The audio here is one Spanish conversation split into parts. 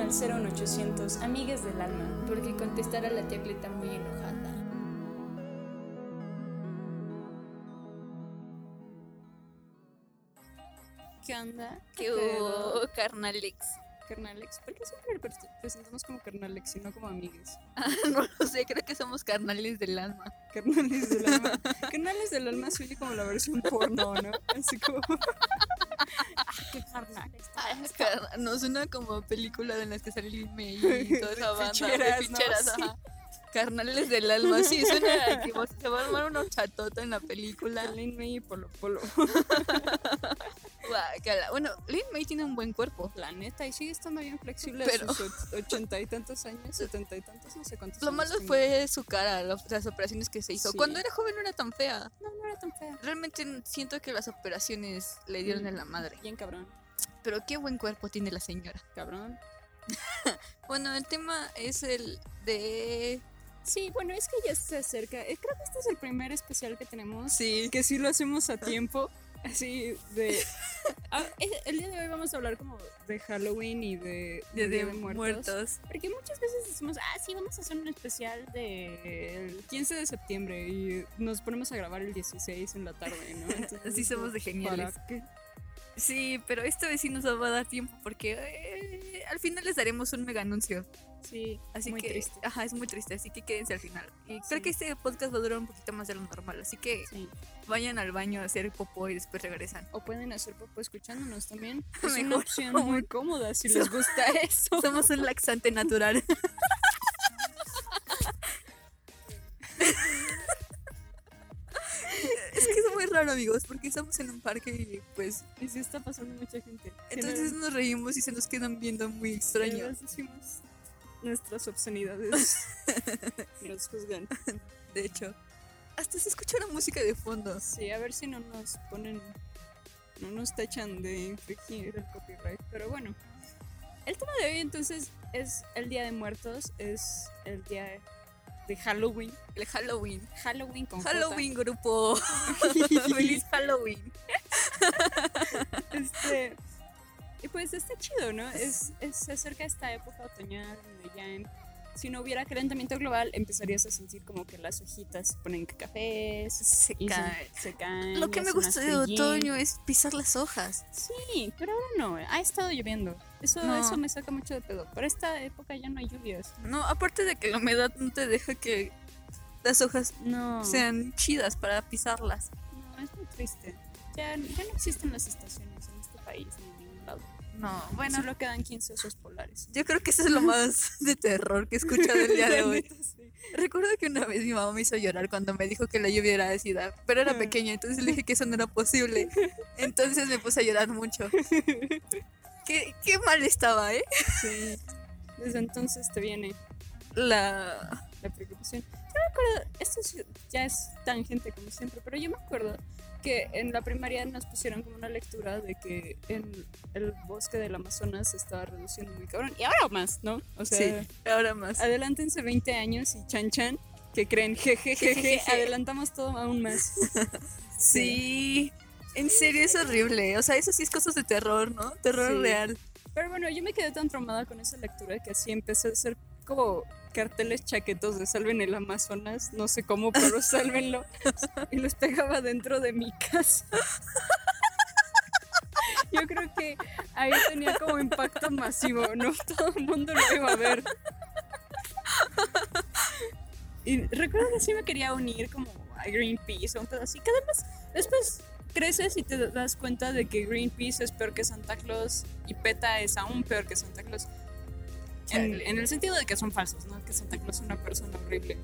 al 01800 Amigues del Alma. Porque contestar a la tía Cleta muy enojada. ¿Qué onda? ¿Qué hubo, carnalex? Carnalex. ¿Por qué siempre pre- presentamos como carnalex y no como amigues? no lo sé, creo que somos carnales del alma. Carnales del alma. Carnales del alma suena como la versión porno, ¿no? Así como. No suena como película de las que sale May y toda esa banda ficheras, de ¿no? ficheras, Sí. Carnales del alma, sí, suena que se va a armar una chatota en la película. Lin May y Polo Polo. Bueno, Lin May tiene un buen cuerpo. La neta, y sigue estando bien flexible Pero- a sus och- ochenta y tantos años, setenta y tantos, no sé cuántos Lo malo fue su cara, las operaciones que se hizo. Sí. Cuando era joven no era tan fea. No, no era tan fea. Realmente siento que las operaciones le dieron en la madre. Bien cabrón. Pero qué buen cuerpo tiene la señora. Cabrón. Bueno, el tema es el de... Sí, bueno, es que ya se acerca. eh, Creo que este es el primer especial que tenemos. Sí. Que sí lo hacemos a tiempo. Así de. Ah, el día de hoy vamos a hablar como de Halloween y de, De, Día de muertos. Porque muchas veces decimos, ah, sí, vamos a hacer un especial del 15 de septiembre y nos ponemos a grabar el 16 en la tarde, ¿no? Entonces, Así somos de geniales. Sí, pero esta vez sí nos va a dar tiempo porque eh, al final les daremos un mega anuncio. Sí, Así muy que, triste. ajá, es muy triste, así que quédense al final. Y Sí. creo que este podcast va a durar un poquito más de lo normal, así que Sí. vayan al baño a hacer popó y después regresan. O pueden hacer popo escuchándonos también. Es una Mejor opción muy cómoda si les gusta eso. Somos un laxante natural. es que es muy raro, amigos, porque estamos en un parque y pues Y sí está pasando mucha gente. entonces nos reímos y se nos quedan viendo muy extraño. Además decimos nuestras obscenidades. Nos juzgan. De hecho, hasta se escucha la música de fondo. Sí, a ver si no nos ponen, no nos tachan de infringir el copyright. Pero bueno, el tema de hoy entonces es el Día de Muertos, es el día de Halloween. El Halloween. Halloween con J. Halloween, grupo. Feliz Halloween. Este, y pues está chido, ¿no? Es, es acerca esta época otoñal ya en- si no hubiera calentamiento global empezarías a sentir como que las hojitas se ponen cafés Se y se, se caen. Lo que me gusta de otoño es pisar las hojas. Sí, pero ahora no, ha estado lloviendo. Eso, No. eso me saca mucho de pedo. Para esta época ya no hay lluvias. No, aparte de que la humedad no te deja que las hojas No. sean chidas para pisarlas. no, es muy triste. Ya, ya no existen las estaciones en este país lado. No, Bueno, solo quedan 15 osos polares. yo creo que eso es lo más de terror que he escuchado el día de hoy. Sí. Recuerdo que una vez mi mamá me hizo llorar cuando me dijo que la lluvia era ácida, pero era Ah. pequeña, entonces le dije que eso no era posible. Entonces me puse a llorar mucho. Qué, qué mal estaba, ¿eh? Sí. Desde entonces te viene La... la preocupación. Yo me acuerdo, esto ya es tangente como siempre, pero yo me acuerdo que en la primaria nos pusieron como una lectura de que en el bosque del Amazonas se estaba reduciendo muy cabrón. Y ahora más, ¿no? O sea, Sí, ahora más. adelántense 20 años y chan chan, que creen, jeje, jeje, Jejeje. adelantamos todo aún más. Sí, en serio es horrible. O sea, eso sí es cosas de terror, ¿no? Terror Sí. real. Pero bueno, yo me quedé tan traumada con esa lectura que así empecé a hacer como carteles chaquetos de salven el Amazonas, no sé cómo, pero sálvenlo. y los pegaba dentro de mi casa. Yo creo que ahí tenía como impacto masivo, ¿no? Todo el mundo lo iba a ver. Y recuerdo que sí me quería unir como a Greenpeace o un pedo así, que además después creces y te das cuenta de que Greenpeace es peor que Santa Claus y PETA es aún peor que Santa Claus. En, el sentido de que son falsos, ¿no? Que Santa Claus es una persona horrible.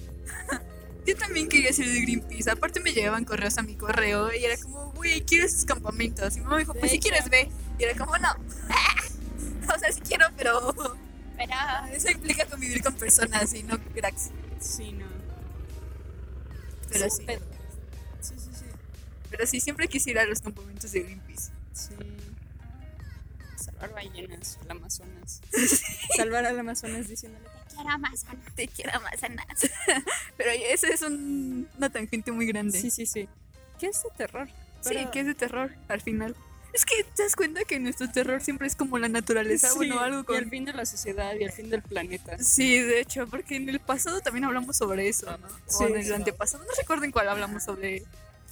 Yo también quería ser de Greenpeace. Aparte me llegaban correos a mi correo y era como, güey, quiero esos campamentos. Y mi mamá me dijo, pues si quieres ve. Y era como, no. o sea, sí quiero, pero Pero... eso implica convivir con personas y no cracks. Sí, no. Pero sí. Sí, sí, sí. Pero sí, siempre quise ir a los campamentos de Greenpeace. Sí. Salvar ballenas, el Amazonas. Salvar al Amazonas diciéndole, te quiero Amazonas. Te quiero más a nada. pero ese es un- una tangente muy grande. Sí, sí, sí. ¿Qué es de terror? Sí, que es de terror al final. Es que te das cuenta que nuestro terror siempre es como la naturaleza, Sí, bueno, algo Y con... el fin de la sociedad y el fin del planeta. Sí, de hecho, porque en el pasado también hablamos sobre eso, ¿no? Sí, o en el antepasado, no recuerdo en cuál hablamos sobre...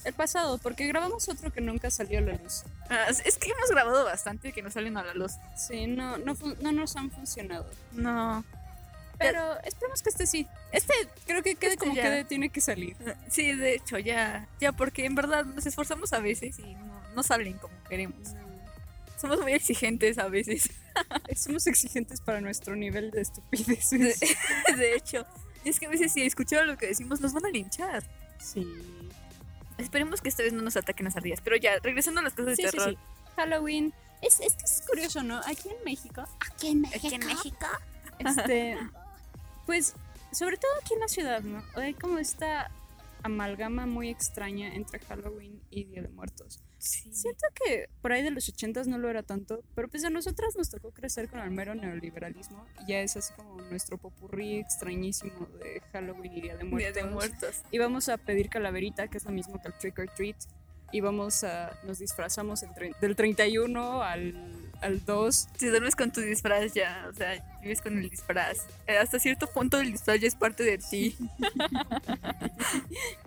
El pasado, porque grabamos otro que nunca salió a la luz. Ah, es que hemos grabado bastante que no salen a la luz. Sí, no, no, no nos han funcionado. No. Pero esperemos que este sí. Este creo que quede Este como ya. quede, tiene que salir. Sí, de hecho, ya, ya, porque en verdad nos esforzamos a veces y no, no salen como queremos. Somos muy exigentes a veces. Somos exigentes para nuestro nivel de estupidez. De, de hecho, y es que a veces si escucharon lo que decimos nos van a linchar. Sí. Esperemos que esta vez no nos ataquen las ardillas. Pero ya, regresando a las cosas de Sí, sí, terror. sí. Halloween. Es, es que es curioso, ¿no? Aquí en México. Aquí en Aquí en México. Este. pues, sobre todo aquí en la ciudad, ¿no? Hay como esta amalgama muy extraña entre Halloween y Día de Muertos. Sí. Siento que por ahí de los ochentas no lo era tanto, pero pues a nosotras nos tocó crecer con el mero neoliberalismo y ya es así como nuestro popurrí extrañísimo de Halloween y Día de Día Muertos. de muertos. Íbamos a pedir calaverita, que es lo mismo que el trick or treat. Íbamos a, nos disfrazamos el del 31 al, al 2. Si duermes con tu disfraz ya, o sea, vives con el disfraz. Eh, Hasta cierto punto el disfraz ya es parte de ti.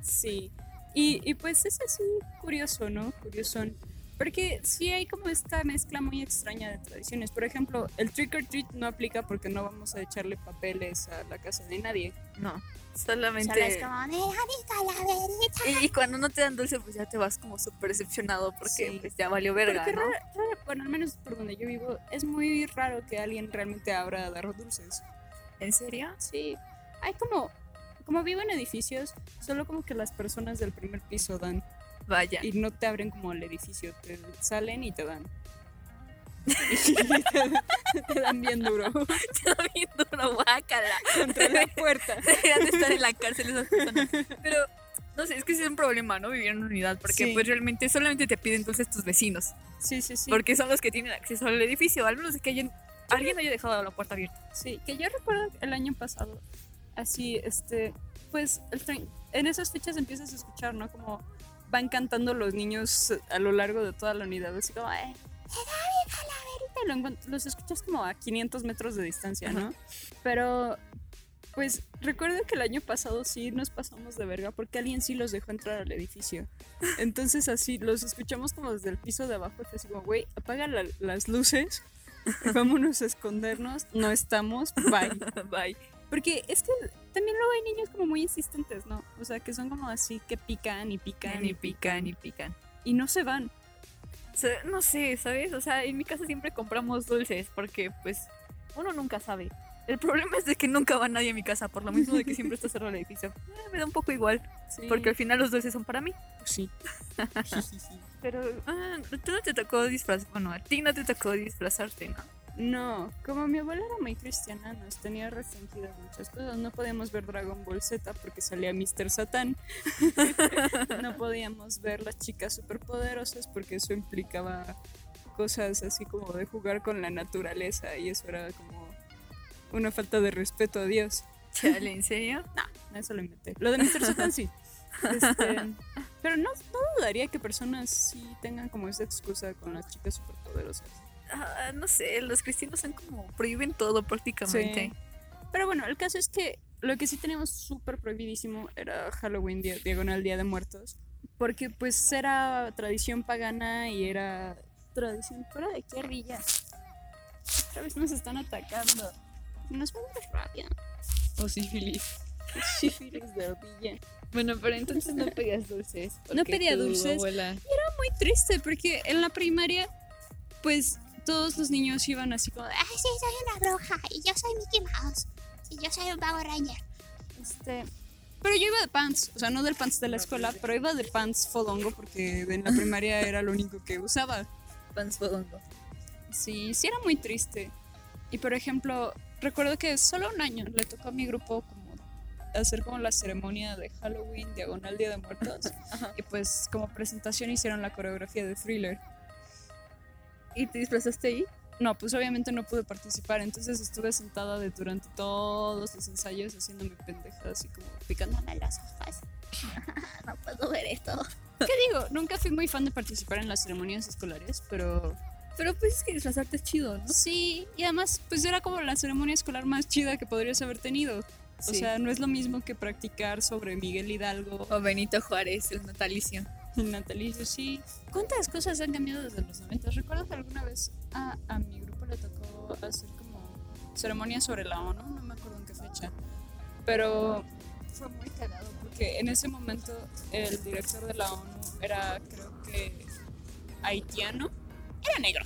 Sí. Y, y pues es así curioso, ¿no? Curiosón. Porque sí hay como esta mezcla muy extraña de tradiciones. Por ejemplo, el trick or treat no aplica porque no vamos a echarle papeles a la casa de nadie. No, solamente... Solo es como, calaverita. Y, y cuando no te dan dulce, pues ya te vas como súper decepcionado porque Sí. pues ya valió verga, ¿no? rara- rara- bueno, al menos por donde yo vivo, es muy raro que alguien realmente abra a dar dulces. ¿En serio? Sí, hay como, como vivo en edificios, solo como que las personas del primer piso dan Vaya. y no te abren como el edificio, te salen y te dan. Y te, te dan bien duro Está bien duro, guácala. contra la puerta. Deberían de estar en la cárcel esas personas. Pero, no sé, es que es un problema, ¿no? Vivir en una unidad, porque Sí. pues realmente solamente te piden dulces tus vecinos, Sí, sí, sí. porque son los que tienen acceso al edificio, al menos de que hayan, alguien haya dejado la puerta abierta. Sí, que yo recuerdo el año pasado, así, este, pues el en esas fechas empiezas a escuchar, ¿no? Como van cantando los niños a lo largo de toda la unidad, así como, "Eh, "Ay, calaverita", y lo los escuchas como a 500 metros de distancia, ¿no? Pero, pues recuerdo que el año pasado sí nos pasamos de verga porque alguien sí los dejó entrar al edificio. Entonces así, los escuchamos como desde el piso de abajo, así como, güey, apaga la- las luces. Vámonos a escondernos, no estamos, bye. Bye. Porque es que también luego hay niños como muy insistentes, ¿no? O sea, que son como así que pican y pican Ni pican, ni pican. y no se van. O sea, no sé, ¿sabes? O sea, en mi casa siempre compramos dulces porque, pues, uno nunca sabe. El problema es de que nunca va nadie a mi casa, por lo mismo de que siempre está cerrado el edificio. Eh, me da un poco igual, porque al final los dulces son para mí. Pues sí. Pero, ah, tú no te tocó disfrazar, bueno, a ti no te tocó disfrazarte, ¿no? No, como mi abuela era muy cristiana, nos tenía restringidas muchas cosas. No podíamos ver Dragon Ball Z porque salía Mr. Satan. no podíamos ver las chicas superpoderosas porque eso implicaba cosas así como de jugar con la naturaleza y eso era como una falta de respeto a Dios. Chale, ¿en serio? No, eso lo inventé. Lo de Mr. Satan sí. Este, pero no, no dudaría que personas sí tengan como esa excusa con las chicas superpoderosas. Ah, no sé, los cristianos son como, prohíben todo prácticamente. Sí. Pero bueno, el caso es que lo que sí teníamos súper prohibidísimo era Halloween, día- diagonal Día de Muertos. Porque pues era tradición pagana y era tradición fuera de qué ardilla. Otra vez nos están atacando. Nos vamos rápido. O sífilis. Sífilis de ardilla. Bueno, pero entonces no pedías dulces. No pedía dulces. abuela- Muy triste porque en la primaria pues todos los niños iban así como Ay, sí, soy una bruja y yo soy Mickey Mouse. Y yo soy un Power Ranger. Este, pero yo iba de pants, o sea, no del pants de la escuela, pero iba de pants fodongo porque en la primaria era lo único que usaba. Pans fodongo. Sí, sí era muy triste. Y por ejemplo, recuerdo que solo un año le tocó a mi grupo como hacer como la ceremonia de Halloween, diagonal Día de Muertos. Y pues como presentación hicieron la coreografía de Thriller. ¿Y te disfrazaste ahí? No, pues obviamente no pude participar, entonces estuve sentada de durante todos los ensayos haciéndome pendeja, así como picándome los ojos. No puedo ver esto. ¿Qué digo? Nunca fui muy fan de participar en las ceremonias escolares, pero Pero pues es que disfrazarte es chido, ¿no? sí, y además pues era como la ceremonia escolar más chida que podrías haber tenido. O Sí. sea, no es lo mismo que practicar sobre Miguel Hidalgo O Benito Juárez, el natalicio. el natalicio, sí. ¿Cuántas cosas han cambiado desde los 90? ¿Recuerdas que alguna vez a, a mi grupo le tocó hacer como ceremonia sobre la ONU? No me acuerdo en qué fecha. Pero fue muy cagado porque en ese momento el director de la ONU era, creo que, haitiano. Era negro.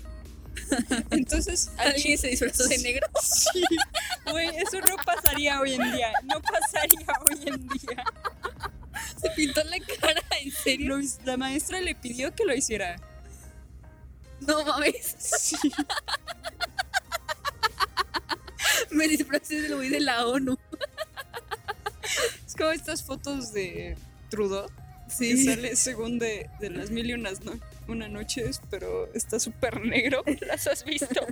Entonces, ¿Alguien se disfrazó de negro? Sí, güey, eso no pasaría hoy en día. No pasaría hoy en día. Se pintó la cara, ¿en serio? Lo la maestra le pidió que lo hiciera. No mames. Sí. Me disfrazé del güey de la ONU. Es como estas fotos de Trudeau. Que Sí. sale según de, de las mil y unas no- una noches, pero está súper negro. ¿Las has visto?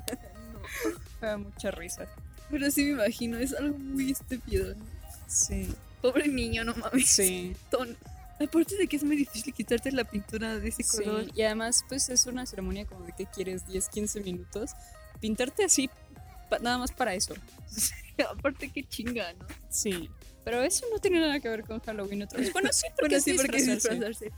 Me da mucha risa. Pero sí me imagino, es algo muy estúpido. ¿no? Sí. Pobre niño, no mames. Sí. Ton- Aparte de que es muy difícil quitarte la pintura de ese Sí, color. y además, pues es una ceremonia como de que quieres 10, 15 minutos. Pintarte así, nada más para eso. Aparte que chinga, ¿no? Sí. Pero eso no tiene nada que ver con Halloween otra vez. Bueno, sí, porque Bueno, es sí, porque disfrazarse. disfrazarse.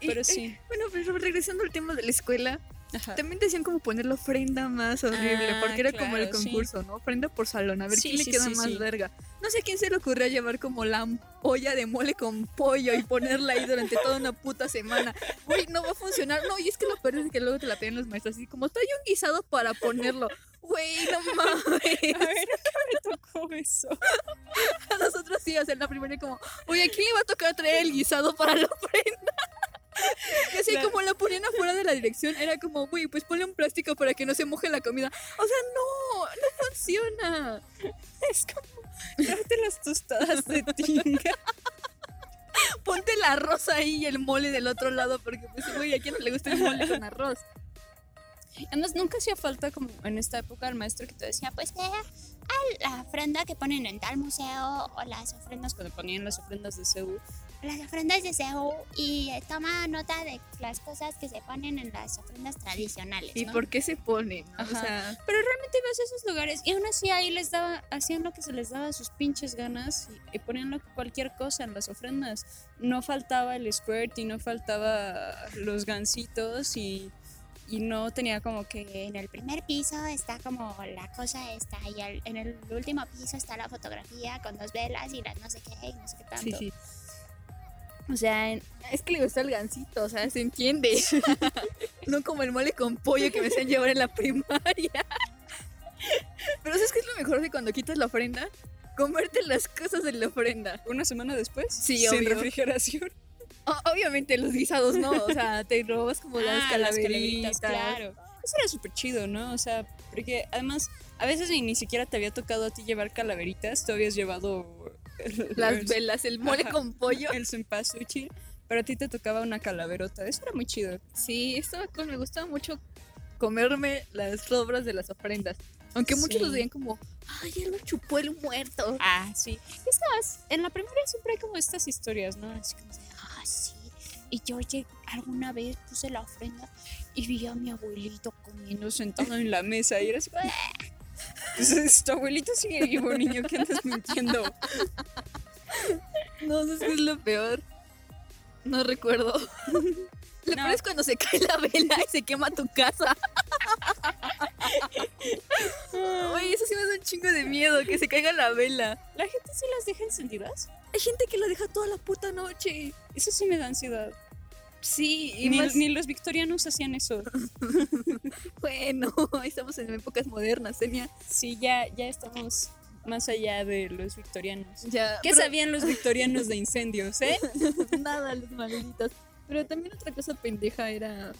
Y, Pero eh, sí. bueno, pero regresando al tema de la escuela, Ajá. también decían como poner la ofrenda más horrible, Ah, porque era como el claro, sí. concurso, ¿no? Ofrenda por salón, a ver Sí, quién le queda más verga. No sé a quién se le ocurrió llevar como la olla de mole con pollo y ponerla ahí durante toda una puta semana. Güey, no va a funcionar. No, y es que lo peor es que luego te la piden los maestros así como, trae un guisado para ponerlo. Güey, no mames. A ver, ¿a qué me tocó eso? A nosotros sí, o sea, en la primera como, oye, ¿a quién le va a tocar traer el guisado para la ofrenda? Y así como la ponían afuera de la dirección, era como, güey, pues ponle un plástico para que no se moje la comida. O sea, no, no funciona. Es como darte las tostadas de tinga. Ponte el arroz ahí y el mole del otro lado, porque pues, güey, ¿a quién no le gusta el mole con arroz? Además, nunca hacía falta como en esta época el maestro que te decía, pues Pues ve a la ofrenda que ponen en tal museo o las ofrendas, cuando ponían las ofrendas de CEU, las ofrendas de CEU y toma nota de las cosas que se ponen en las ofrendas tradicionales. ¿Y ¿no? por qué se ponen? no? O Ajá. sea, Pero realmente ibas a esos lugares y aún así ahí les daba, hacían lo que se les daba sus pinches ganas y, y ponían lo- cualquier cosa en las ofrendas. No faltaba el squirt y no faltaba los gancitos y, y no tenía como que En el primer piso está como la cosa esta y al- en el último piso está la fotografía con dos velas y las no sé qué y no sé qué tanto. sí, sí. O sea, en- Es que le gusta el gancito, o sea, se entiende. no como el mole con pollo que me hacían llevar en la primaria. Pero ¿sabes qué es lo mejor de cuando quitas la ofrenda? Comerte las cosas de la ofrenda. una semana después, Sí, sin obvio. refrigeración. O- obviamente los guisados no, o sea, te robas como las Ah, calaveritas. claro. Eso era súper chido, ¿no? O sea, porque además a veces ni, ni siquiera te había tocado a ti llevar calaveritas, tú habías llevado Las el- velas, el mole Ajá. con pollo. el cempasúchil, pero a ti te tocaba una calaverota. Eso era muy chido. Sí, estaba cool, me gustaba mucho comerme las sobras de las ofrendas. Aunque muchos los veían como, ay, ya lo chupó el muerto. Ah, sí. Es más, en la primaria siempre hay como estas historias, ¿no? Así como Ah, sí. Y yo llegué- alguna vez puse la ofrenda y vi a mi abuelito comiendo. sentado en la mesa y era así. Entonces, tu abuelito sigue vivo, niño, que andas mintiendo. No, ¿sabes qué es lo peor? No recuerdo. Lo No. peor es cuando se cae la vela y se quema tu casa. Oye, eso sí me da un chingo de miedo, que se caiga la vela. ¿La gente sí las deja encendidas? Hay gente que la deja toda la puta noche. Eso sí me da ansiedad. Sí, y Ni, más... ni los victorianos hacían eso. Bueno, estamos en épocas modernas, tenía... Sí, ya, ya estamos más allá de los victorianos. Ya, ¿Qué pero- sabían los victorianos de incendios, eh? Nada, los malditos. Pero también otra cosa pendeja era...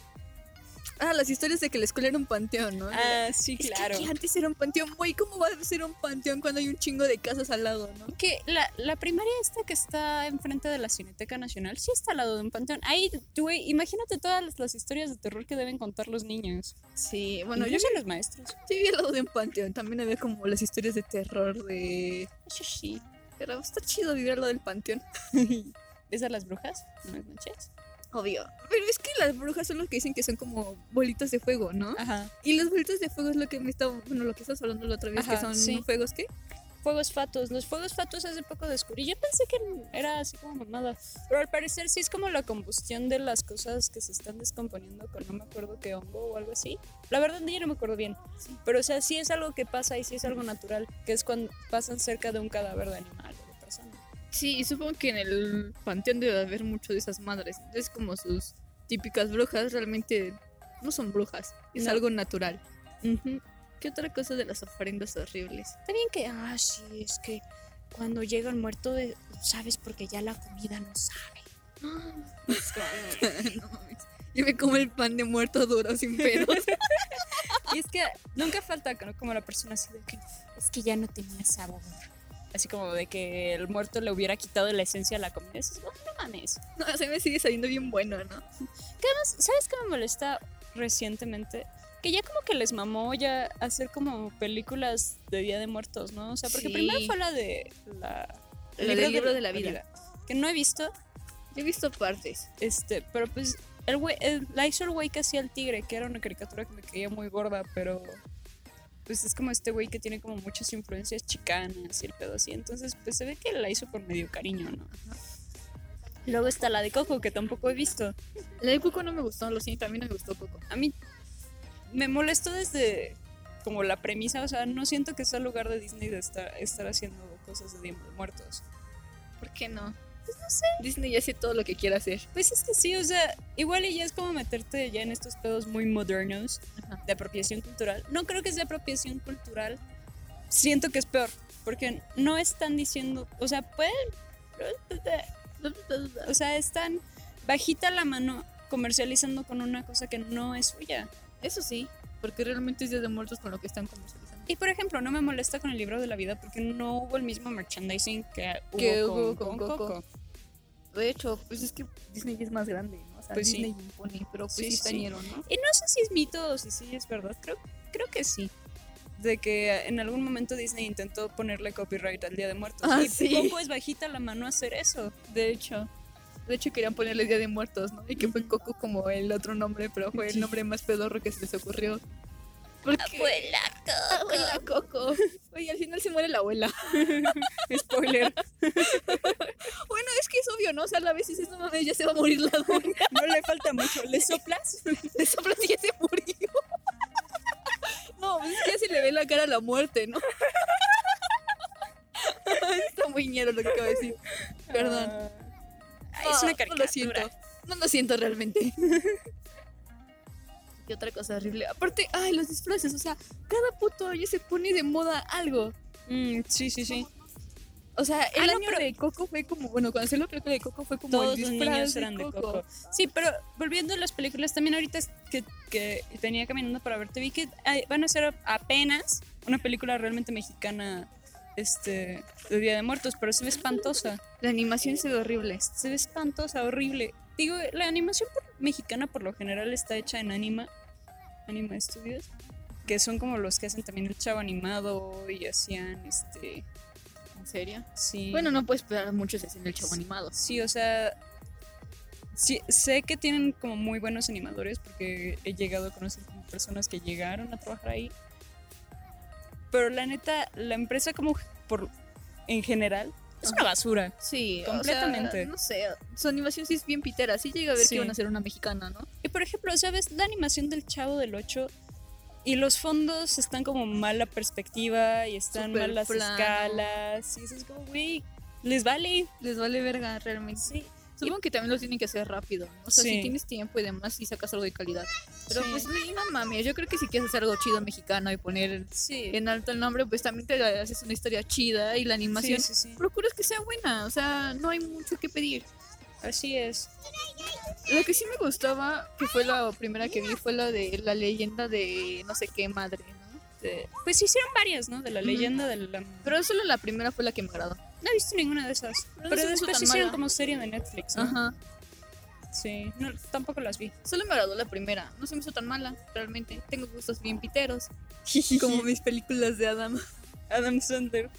Ah, las historias de que la escuela era un panteón, ¿no? Ah, sí, Es que claro. aquí antes era un panteón, güey, ¿cómo va a ser un panteón cuando hay un chingo de casas al lado, no? Que la, la primaria esta que está enfrente de la Cineteca Nacional sí está al lado de un panteón. Ahí, güey, imagínate todas las, las historias de terror que deben contar los niños. Sí, Bueno, yo yo, soy los maestros. yo vi al lado de un panteón, también había como las historias de terror de... Eso sí. Pero está chido vivir al lado del panteón. ¿Ves a las brujas? Buenas noches. Obvio. Pero es que las brujas son los que dicen que son como bolitas de fuego, ¿no? Ajá. Y las bolitas de fuego es lo que me estaba, bueno, lo que estás hablando la otra vez, que son sí. fuegos que Fuegos fatos. Los fuegos fatos hace poco descubrí. Yo pensé que era así como mamada. Pero al parecer sí es como la combustión de las cosas que se están descomponiendo con no me acuerdo qué hongo o algo así. La verdad yo no me acuerdo bien. Pero o sea, sí es algo que pasa y sí es algo natural. Que es cuando pasan cerca de un cadáver de animal. Sí, y supongo que en el panteón debe haber mucho de esas madres. Es como sus típicas brujas, realmente no son brujas, es No. algo natural. ¿Qué otra cosa de las ofrendas horribles? También que, ah, sí, es que cuando llega el muerto, de, sabes porque ya la comida no sabe. No. Yo me como el pan de muerto duro sin pedos. Y es que nunca falta ¿no? como la persona así de que es que ya no tenía sabor. Así como de que el muerto le hubiera quitado la esencia a la comida. Eso es, "Oh, no mames. no, se me sigue saliendo bien bueno, ¿no? Que además, ¿sabes qué me molesta recientemente? Que ya como que les mamó ya hacer como películas de Día de Muertos, ¿no? O sea, porque Sí. primero fue la de la... Del libro de la vida. Que no he visto, Yo he visto partes. este, pero pues el güey, el- la hizo el güey que hacía el tigre, que era una caricatura que me caía muy gorda, pero pues es como este güey que tiene como muchas influencias chicanas y el pedo así, entonces pues se ve que la hizo con medio cariño, ¿no? Luego está la de Coco, que tampoco he visto. La de Coco no me gustó, lo siento, a mí no me gustó Coco. A mí me molestó desde como la premisa, o sea, no siento que sea el lugar de Disney de estar, estar haciendo cosas de Día de Muertos. ¿Por qué no? Pues no sé. Disney ya hace todo lo que quiere hacer. Pues es que sí, o sea, igual y ya es como meterte ya en estos pedos muy modernos Ajá. de apropiación cultural. No creo que sea apropiación cultural. Siento que es peor, porque no están diciendo, o sea, pueden, o sea, están bajita la mano comercializando con una cosa que no es suya. Eso sí, porque realmente es Día de Muertos con lo que están comercializando. Y por ejemplo, no me molesta con el libro de la vida porque no hubo el mismo merchandising que hubo, con, hubo con con Coco. Coco. De hecho, pues es que Disney es más grande, ¿no? O sea, Pues sí. Disney impone, pero pues Sí, sí, sí, sí. ¿no? Y no sé si es mito o si sí es verdad. Creo, creo que sí. De que en algún momento Disney intentó ponerle copyright al Día de Muertos. Ah, y sí. Coco es bajita la mano a hacer eso. De hecho. De hecho querían ponerle Día de Muertos, ¿no? Y que fue Coco como el otro nombre, pero fue el nombre más pedorro que se les ocurrió. Porque... Abuela Coco. Abuela Coco. Oye, al final se muere la abuela. Spoiler. Bueno, es que es obvio, ¿no? O sea, a la vez dices, no mames, ya se va a morir la doña. no le falta mucho. ¿Le soplas? Le soplas y ya se murió. No, pues ya se le ve la cara a la muerte, ¿no? Está muy ñero lo que acabo de decir. Perdón. Ah, es una No, caricatura. No lo siento. No lo siento realmente. ¿Qué otra cosa horrible? Aparte, ay, los disfraces. O sea, cada puto año se pone de moda algo. Mm, sí, sí, sí. O sea, el Ah, año de Coco fue como, bueno, cuando salió la película de Coco fue como Todos el los niños eran de Coco. Sí, pero volviendo a las películas, también ahorita que, que venía caminando para verte, vi que ay, van a hacer apenas una película realmente mexicana este, de Día de Muertos, pero se ve espantosa. La animación se ve horrible. Se ve espantosa, horrible. Digo, la animación por- mexicana por lo general está hecha en Anima, Anima Studios, que son como los que hacen también el chavo animado y hacían este. ¿En serio? Sí. Bueno, no puedes esperar mucho si hacen el chavo animado. Sí, o sea, sí, sé que tienen como muy buenos animadores porque he llegado a conocer como personas que llegaron a trabajar ahí. Pero la neta, la empresa como por en general es una basura. Sí, Completamente. no sé, su animación sí es bien pitera. Sí llega a ver Sí. que van a hacer una mexicana, ¿no? Por ejemplo, ¿sabes? La animación del Chavo del 8 y los fondos están como mala perspectiva y están Súper mal las plano. escalas. Y eso es como, güey, les vale. Les vale verga realmente. Sí. Supongo que también lo tienen que hacer rápido. ¿no? O sea, Sí. si tienes tiempo y demás, y sacas algo de calidad. Pero Sí. pues no mames, yo creo que si quieres hacer algo chido mexicano y poner en alto el nombre, pues también te haces una historia chida y la animación. Procuras que sea buena, o sea, no hay mucho que pedir. Así es. Lo que sí me gustaba, que fue la primera que vi, fue la de la leyenda de no sé qué madre, ¿no? De- Pues hicieron varias, ¿no? De la leyenda de la... Pero solo la primera fue la que me agradó. No he visto ninguna de esas. Pero Pero después hicieron mala. como serie de Netflix, ¿no? Ajá. Sí. No, tampoco las vi. Solo me agradó la primera. No se me hizo tan mala, realmente. Tengo gustos bien piteros. Como mis películas de Adam. Adam Sandler.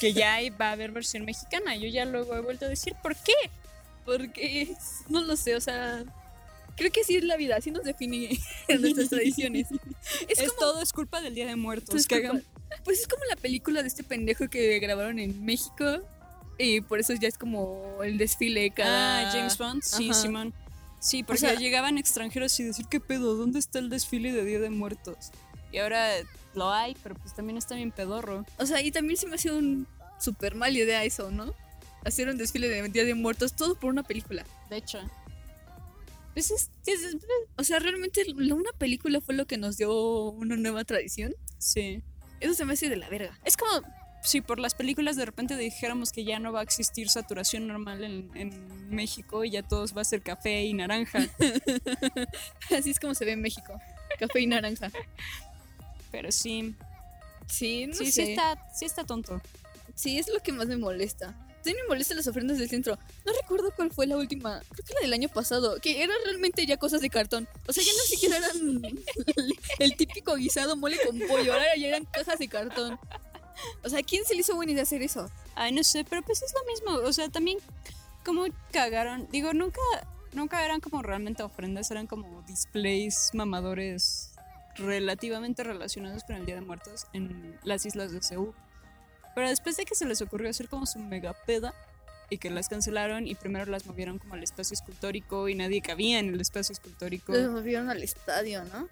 Que ya va a haber versión mexicana. Yo ya luego he vuelto a decir, ¿por qué? Porque, no lo sé, o sea, creo que así es la vida, así nos define nuestras tradiciones. Es, Es como, todo es culpa del Día de Muertos. pues, que culpa- hagan- pues es como la película de este pendejo que grabaron en México y por eso ya es como el desfile cada... Ah, James Bond, sí, Ajá. Simón. Sí, porque sea- llegaban extranjeros y decir, ¿qué pedo? ¿Dónde está el desfile de Día de Muertos? Y ahora lo hay, pero pues también está bien pedorro. O sea, y también se me ha sido un super mal idea eso, ¿no? Hacer un desfile de Día de Muertos, todo por una película. De hecho. Pues es, es- O sea, realmente una película fue lo que nos dio una nueva tradición. sí. Eso se me hace de la verga. Es como si por las películas de repente dijéramos que ya no va a existir saturación normal en, en México y ya todos va a ser café y naranja. Así es como se ve en México. Café y naranja. Pero sí, Sí, no sí, sé. sí está, sí está tonto. Sí, es lo que más me molesta. También me molestan las ofrendas del centro. No recuerdo cuál fue la última. Creo que la del año pasado. Que eran realmente ya cosas de cartón. O sea, ya no siquiera eran el, el típico guisado mole con pollo. Ahora ya eran cajas de cartón. O sea, ¿a quién se le hizo buena idea hacer eso? Ay, no sé, pero pues es lo mismo. O sea, también como cagaron. Digo, nunca, nunca eran como realmente ofrendas, eran como displays mamadores relativamente relacionados con el Día de Muertos en las islas de Seúl. Pero después de que se les ocurrió hacer como su mega peda y que las cancelaron y primero las movieron como al espacio escultórico y nadie cabía en el espacio escultórico. Los movieron al estadio, ¿no?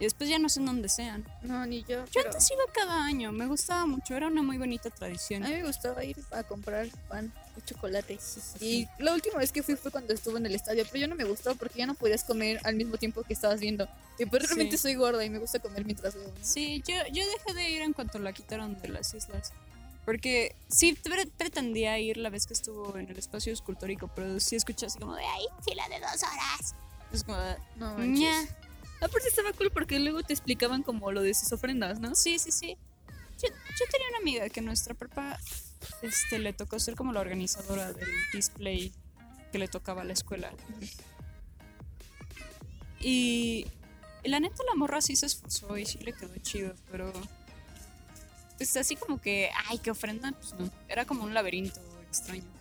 Y después ya no sé en dónde sean. No, ni yo. Yo pero antes iba cada año, me gustaba mucho, era una muy bonita tradición. A mí me gustaba ir a comprar pan y chocolate. Y la última vez que fui fue cuando estuve en el estadio, pero yo no me gustó porque ya no podías comer al mismo tiempo que estabas viendo. Y pues realmente Sí. soy gorda y me gusta comer mientras veo. ¿no? Sí, yo, yo dejé de ir en cuanto la quitaron de las islas. Porque sí pre- pretendía ir la vez que estuvo en el espacio escultórico, pero sí escuché así como de ay, Fila de dos horas. es como No. Aparte estaba cool porque luego te explicaban como lo de sus ofrendas, ¿no? Sí, sí, sí. Yo, tenía una amiga que nuestra prepa este, le tocó ser como la organizadora del display que le tocaba a la escuela. Y, y la neta la morra sí se esforzó y sí le quedó chido, pero pues así como que, ay, qué ofrenda, pues no. Era como un laberinto extraño.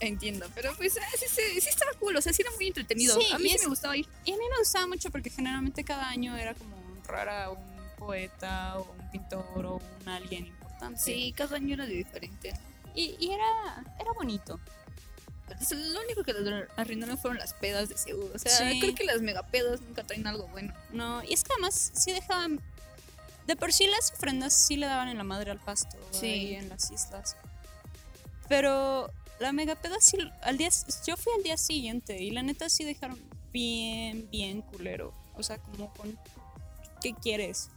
Entiendo, pero pues ah, sí, sí, sí estaba cool, o sea, sí era muy entretenido. Sí, a mí sí es- me gustaba ir. Y a mí me gustaba mucho porque generalmente cada año era como honrar a un poeta o un pintor o un alguien importante. Sí, cada año era diferente. Y, y era, era bonito. Pues, lo único que les arruinaron fueron las pedas de Seúl. O sea, Sí. creo que las megapedas nunca traen algo bueno. No, y es que además sí dejaban. De por sí las ofrendas sí le daban en la madre al pasto Sí. ahí en las islas. Pero la megapeda sí. Al día, yo fui al día siguiente y la neta sí dejaron bien, bien culero. O sea, como con. ¿Qué quieres?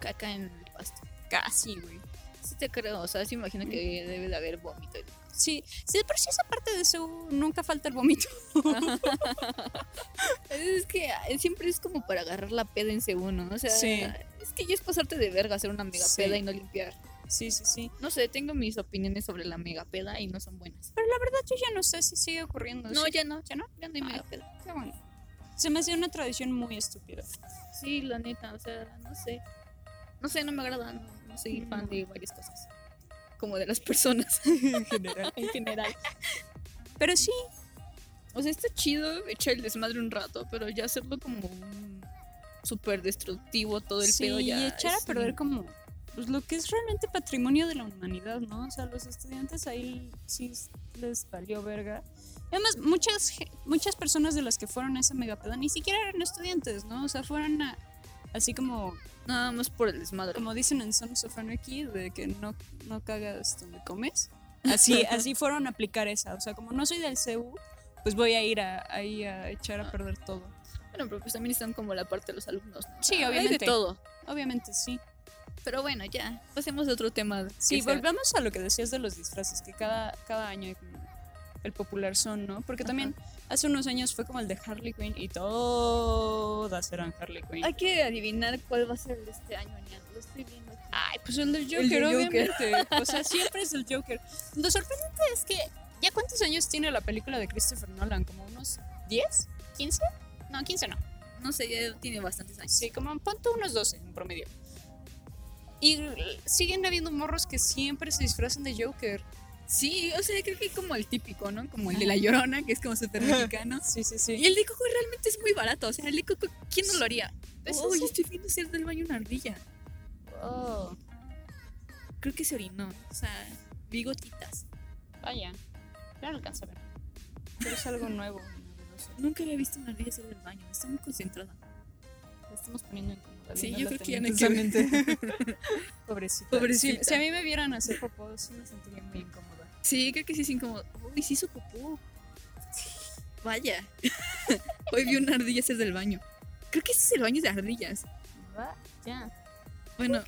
Caca en el pasto. Casi, güey. Sí te creo, o sea, sí me imagino que debe de haber vómito. Sí, sí, por sí esa parte de su nunca falta el vómito. Es que ah, siempre es como para agarrar la peda en segundo, ¿no? O sea, Sí. es que ya es pasarte de verga hacer una mega Sí. peda y no limpiar. Sí, sí, sí. No sé, tengo mis opiniones sobre la mega peda y no son buenas. Pero la verdad yo ya no sé si sigue ocurriendo. No, ya no. ¿Ya no? Ya no hay Ay. mega peda. Qué bueno. Se me hace una tradición muy estúpida. Sí, la neta, o sea, no sé. No sé, no me agrada, no, no soy fan de varias cosas. Como de las personas en general. en general. Pero sí, O sea, está chido echar el desmadre un rato, pero ya hacerlo como un súper destructivo todo el sí, pedo ya. y echar a perder un- como pues, lo que es realmente patrimonio de la humanidad, ¿no? O sea, los estudiantes ahí sí les valió verga. Además, muchas, muchas personas de las que fueron a esa megapeda ni siquiera eran estudiantes, ¿no? O sea, fueron a- así como, Nada más por el desmadre. como dicen en Sons of Anarchy, de que no, no cagas donde comes. Así, así fueron a aplicar esa. O sea, como no soy del CEU, pues voy a ir a- ahí a echar a perder todo. Bueno, pero pues también están como la parte de los alumnos, ¿no? Sí, sea, Hay obviamente. de todo. Obviamente sí. Pero bueno, ya. Pasemos a otro tema. Sí, sea- volvamos a lo que decías de los disfraces, que cada, cada año hay como el popular son, ¿no? Porque también hace unos años fue como el de Harley Quinn y todas eran Harley Quinn. Hay que adivinar cuál va a ser el de este año, Nian. Lo estoy viendo aquí. Ay, pues el del Joker, El Joker. obviamente. O sea, siempre es el Joker. Lo sorprendente es que, ¿ya cuántos años tiene la película de Christopher Nolan? ¿Como unos 10? ¿15? No, 15 no. No sé, ya tiene bastantes años. Sí, como ponte unos 12 en promedio. Y siguen habiendo morros que siempre se disfrazan de Joker. Sí, o sea, creo que como el típico, ¿no? Como el de la llorona, que es como súper mexicano. Sí, sí, sí. Y el de coco realmente es muy barato. O sea, el de coco, ¿quién no lo haría? Eso Oh, yo estoy viendo hacer del baño una ardilla. Oh, Creo que se orinó. O sea, bigotitas. vaya. Ya no alcanzo a ver. Pero es algo nuevo. novedoso. Nunca había visto una ardilla hacer del baño. Está muy concentrada. La estamos poniendo incómoda. Sí, yo creo que ya no hay. Pobrecita. Pobrecita. Si, si a mí me vieran hacer popó, sí me sentiría muy incómoda. Sí, creo que sí es incómodo. Uy, sí hizo popó. Vaya. Hoy vi una ardilla hacer del baño. Creo que ese es el baño de ardillas. Ya. Bueno,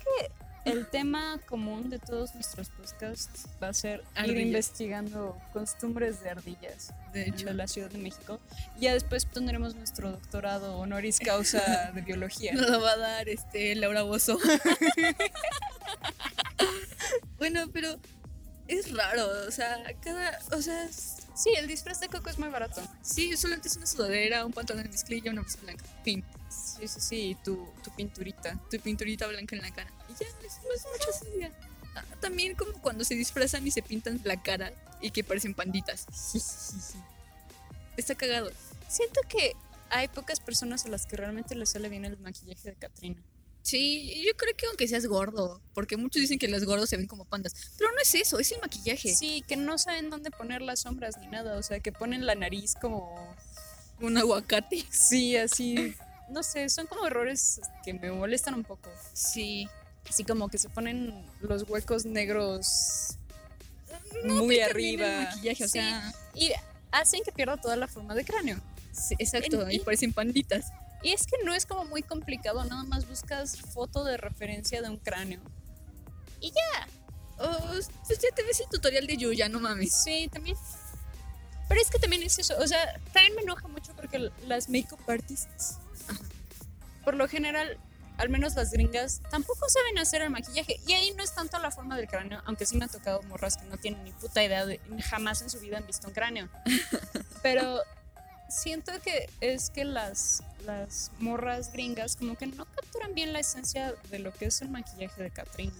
El tema común de todos nuestros podcasts va a ser ir Ardillas. investigando costumbres de ardillas de hecho. de la Ciudad de México. Ya después tendremos nuestro doctorado honoris causa de biología. Nos lo va a dar este Laura Bozo. bueno, pero es raro, o sea, cada, o sea, Sí, el disfraz de coco es muy barato. sí, solamente es una sudadera, un pantalón de mezclilla, una blusa blanca, fin, Sí, sí, sí, y tu, tu pinturita. tu pinturita blanca en la cara. Ya, es- no es mucha ciencia. Ah, También como cuando se disfrazan y se pintan la cara y que parecen panditas. Está cagado. Siento que hay pocas personas a las que realmente les sale bien el maquillaje de Katrina. Sí, yo creo que aunque seas gordo, porque muchos dicen que los gordos se ven como pandas, pero no es eso, es el maquillaje. Sí, que no saben dónde poner las sombras ni nada, o sea, que ponen la nariz como... Un aguacate. Sí, así... No sé, son como errores que me molestan un poco. Sí. Así como que se ponen los huecos negros No muy el arriba. maquillaje, o Sí, sea, y hacen que pierda toda la forma de cráneo. sí, exacto, En- y parecen panditas. Y es que no es como muy complicado, nada más buscas foto de referencia de un cráneo. Oh, pues ya te ves el tutorial de Yuya, no mames. Sí, también. Pero es que también es eso, o sea, también me enoja mucho porque las makeup artists, por lo general, al menos las gringas, tampoco saben hacer el maquillaje. Y ahí no es tanto la forma del cráneo, aunque sí me ha tocado morras que no tienen ni puta idea de, jamás en su vida han visto un cráneo. Pero siento que es que las, las morras gringas como que no capturan bien la esencia de lo que es el maquillaje de Katrina.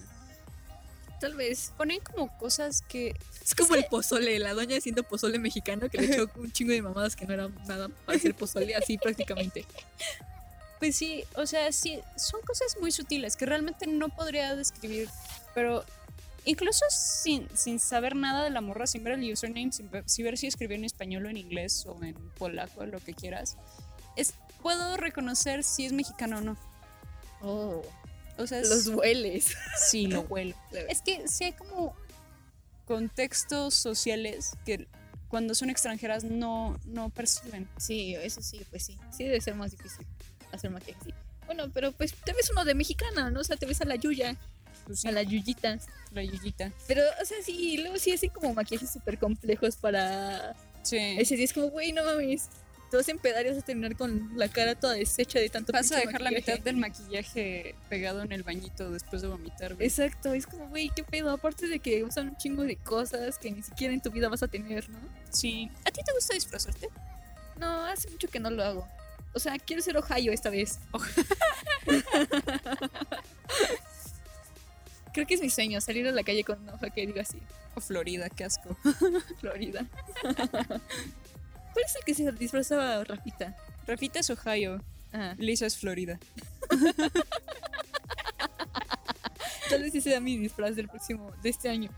Tal vez. Ponen como cosas que Es como el pozole, la doña haciendo pozole mexicano que le echó un chingo de mamadas que no eran nada para hacer pozole, así prácticamente. Pues sí, o sea, sí, son cosas muy sutiles que realmente no podría describir, pero incluso sin, sin saber nada de la morra, sin ver el username, sin ver, sin ver si escribió en español o en inglés o en polaco, lo que quieras, es, puedo reconocer si es mexicano o no. Oh, O sea, es- los hueles. sí, lo huelo. Es que sí hay como contextos sociales que cuando son extranjeras no, no perciben. Sí, eso sí, pues sí. Sí debe ser más difícil hacer maquillaje así. Bueno, pero pues te ves uno de mexicana, ¿no? O sea, te ves a la Yuya, Pues sí, a la Yuyita. la yuyita. Pero, o sea, sí, luego sí hacen como maquillajes súper complejos para Sí. ese día. Es como, güey, no mames. Te vas a empedar y vas a terminar con la cara toda deshecha de tanto Vas a dejar la mitad del maquillaje pegado en el bañito después de vomitar, güey. Exacto, es como, güey, qué pedo. Aparte de que usan un chingo de cosas que ni siquiera en tu vida vas a tener, ¿no? Sí. ¿A ti te gusta disfrazarte? No, hace mucho que no lo hago. O sea, quiero ser Ohio esta vez. Creo que es mi sueño, salir a la calle con una hoja que diga así, O Florida, qué asco. Florida. ¿Cuál es el que se disfrazaba Rafita? Rafita es Ohio, Ah, Lisa es Florida. tal vez ese sea mi disfraz del próximo, de este año.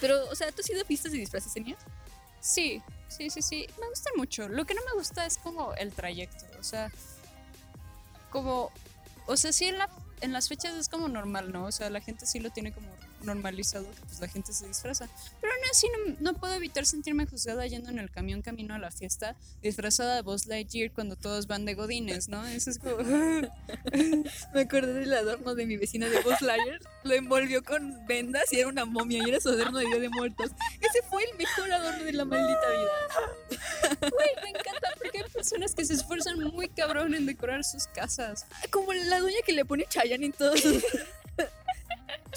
Pero, o sea, ¿tú has ido a pistas de disfraces, Enia? Sí, sí, sí, sí. Me gustan mucho. Lo que no me gusta es como el trayecto. O sea, como. O sea, sí, en, la, en las fechas es como normal, ¿no? O sea, la gente sí lo tiene como normalizado, que pues la gente se disfraza. Pero aún así no, no puedo evitar sentirme juzgada yendo en el camión camino a la fiesta, disfrazada de Buzz Lightyear cuando todos van de godines, ¿no? Eso es como. Me acordé del adorno de mi vecina de Buzz Lightyear. Lo envolvió con vendas y era una momia y era su adorno de Día de Muertos. Ese fue el mejor adorno de la maldita vida. Güey, me encanta porque hay personas que se esfuerzan muy cabrón en decorar sus casas. Como la doña que le pone Chayanne en todos sus...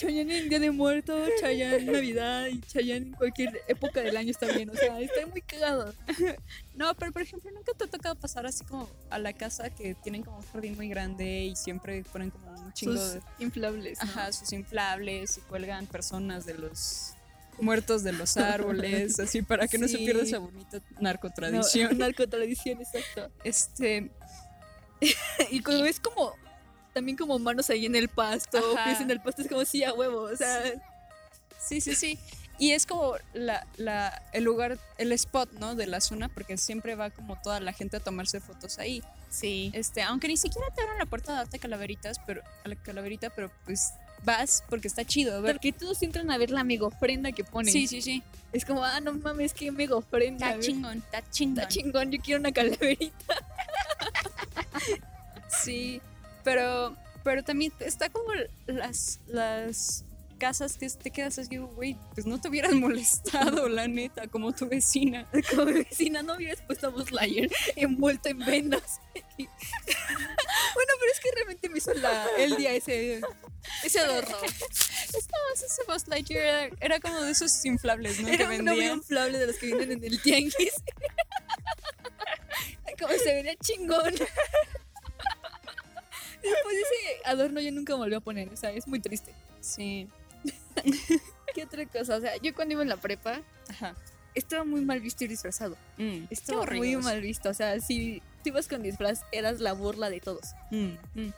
Chayanne en Día de Muertos, Chayanne en Navidad y Chayanne en cualquier época del año está bien. O sea, está muy cagado. No, pero por ejemplo, nunca te ha tocado pasar así como a la casa que tienen como un jardín muy grande y siempre ponen como un chingo Sus de. inflables. ¿no? Ajá, sus inflables y cuelgan personas de los muertos de los árboles, así para que no se pierda esa bonita No, narcotradición. narcotradición, exacto. Este, Y cuando ves como también como manos ahí en el pasto, pies en el pasto, es como sí a huevo, o sea, sí, sí, sí. Y es como la, la, el lugar, el spot, ¿no? De la zona, porque siempre va como toda la gente a tomarse fotos ahí. sí. Este, aunque ni siquiera te abran la puerta a darte calaveritas, pero, a la calaverita, pero pues vas porque está chido. Ver. Porque todos entran a ver la mega ofrenda que ponen. Sí, sí, sí. Es como, ah, no mames, qué mega ofrenda. Está chingón, está chingón. Está chingón, yo quiero una calaverita. Sí, pero, pero también está como las, las casas que te quedas así, güey, pues no te hubieras molestado, la neta, como tu vecina. Como vecina no hubieras puesto a Lightyear envuelto en vendas. Y- bueno, pero es que realmente me hizo la, el día ese, ese adorno. Estabas ese Buzz Lightyear era, era como de esos inflables, ¿no? Era que un inflable de los que vienen en el tianguis. Como se vería chingón. Después ese adorno yo nunca volví a poner, o sea, es muy triste. Sí. ¿Qué otra cosa? O sea, yo cuando iba en la prepa Ajá. estaba muy mal visto ir disfrazado. Mm, Estaba muy mal visto. O sea, si tú ibas con disfraz, eras la burla de todos. Mm, mm.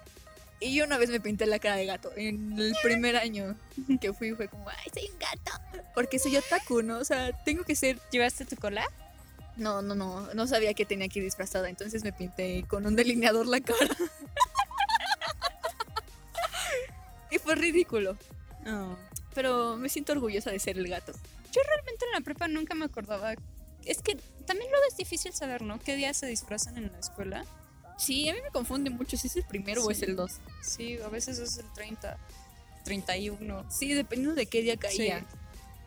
Y yo una vez me pinté la cara de gato. En el primer año que fui, fue como, ay, soy un gato. Porque soy otaku, ¿no? O sea, tengo que ser. ¿Llevaste tu cola? No, no, no. No sabía que tenía que ir disfrazada. Entonces me pinté con un delineador la cara. y fue ridículo. No. Pero me siento orgullosa de ser el gato. Realmente en la prepa nunca me acordaba. Es que también luego es difícil saber, ¿no? ¿Qué días se disfrazan en la escuela? Sí, a mí me confunde mucho si es el primero o es el 2. Sí, a veces es el 30, 31. Sí, dependiendo de qué día caía. Sí.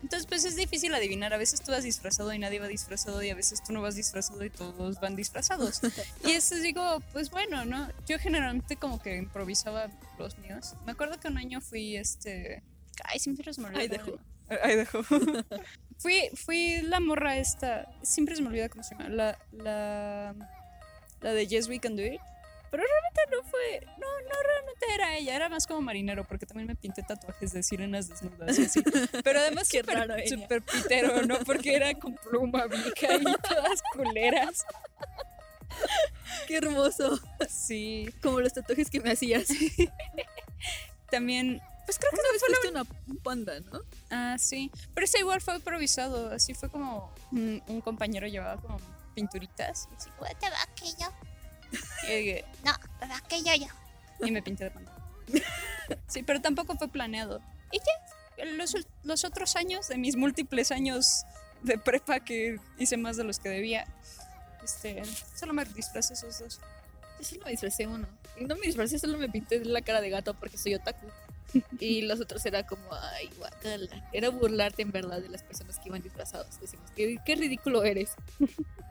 Entonces, pues es difícil adivinar. A veces tú vas disfrazado y nadie va disfrazado, y a veces tú no vas disfrazado y todos van disfrazados. y eso digo, pues bueno, ¿no? Yo generalmente como que improvisaba los míos. Me acuerdo que un año fui este. Ay, siempre se me olvida. Ay, llama. Ay, dejó. fui, fui la morra esta. Siempre se me olvida cómo se llama. La. La, la de Yes We Can Do It. Pero realmente no fue. No, no realmente era ella. Era más como marinero, porque también me pinté tatuajes de sirenas desnudas y así. Pero además, Qué súper súper pitero, ¿no? Porque era con pluma vieja y todas culeras. Qué hermoso. Sí. Como los tatuajes que me hacías. También. Pues creo que Una vez fuiste una, un panda, ¿no? Ah, sí. Pero ese igual fue improvisado. Así fue como un, un compañero llevaba como pinturitas. Y, así, Te va aquello. Y, eh, No, va aquello yo. y me pinté de panda. Sí, pero tampoco fue planeado. Y ya, los, los otros años, de mis múltiples años de prepa que hice más de los que debía, este, solo me disfrazé esos dos. Yo solo me disfracé uno. Y no me disfracé, solo me pinté la cara de gato porque soy otaku. Y los otros era como, ay, guacala. Era burlarte en verdad de las personas que iban disfrazados. Decimos, qué, qué ridículo eres.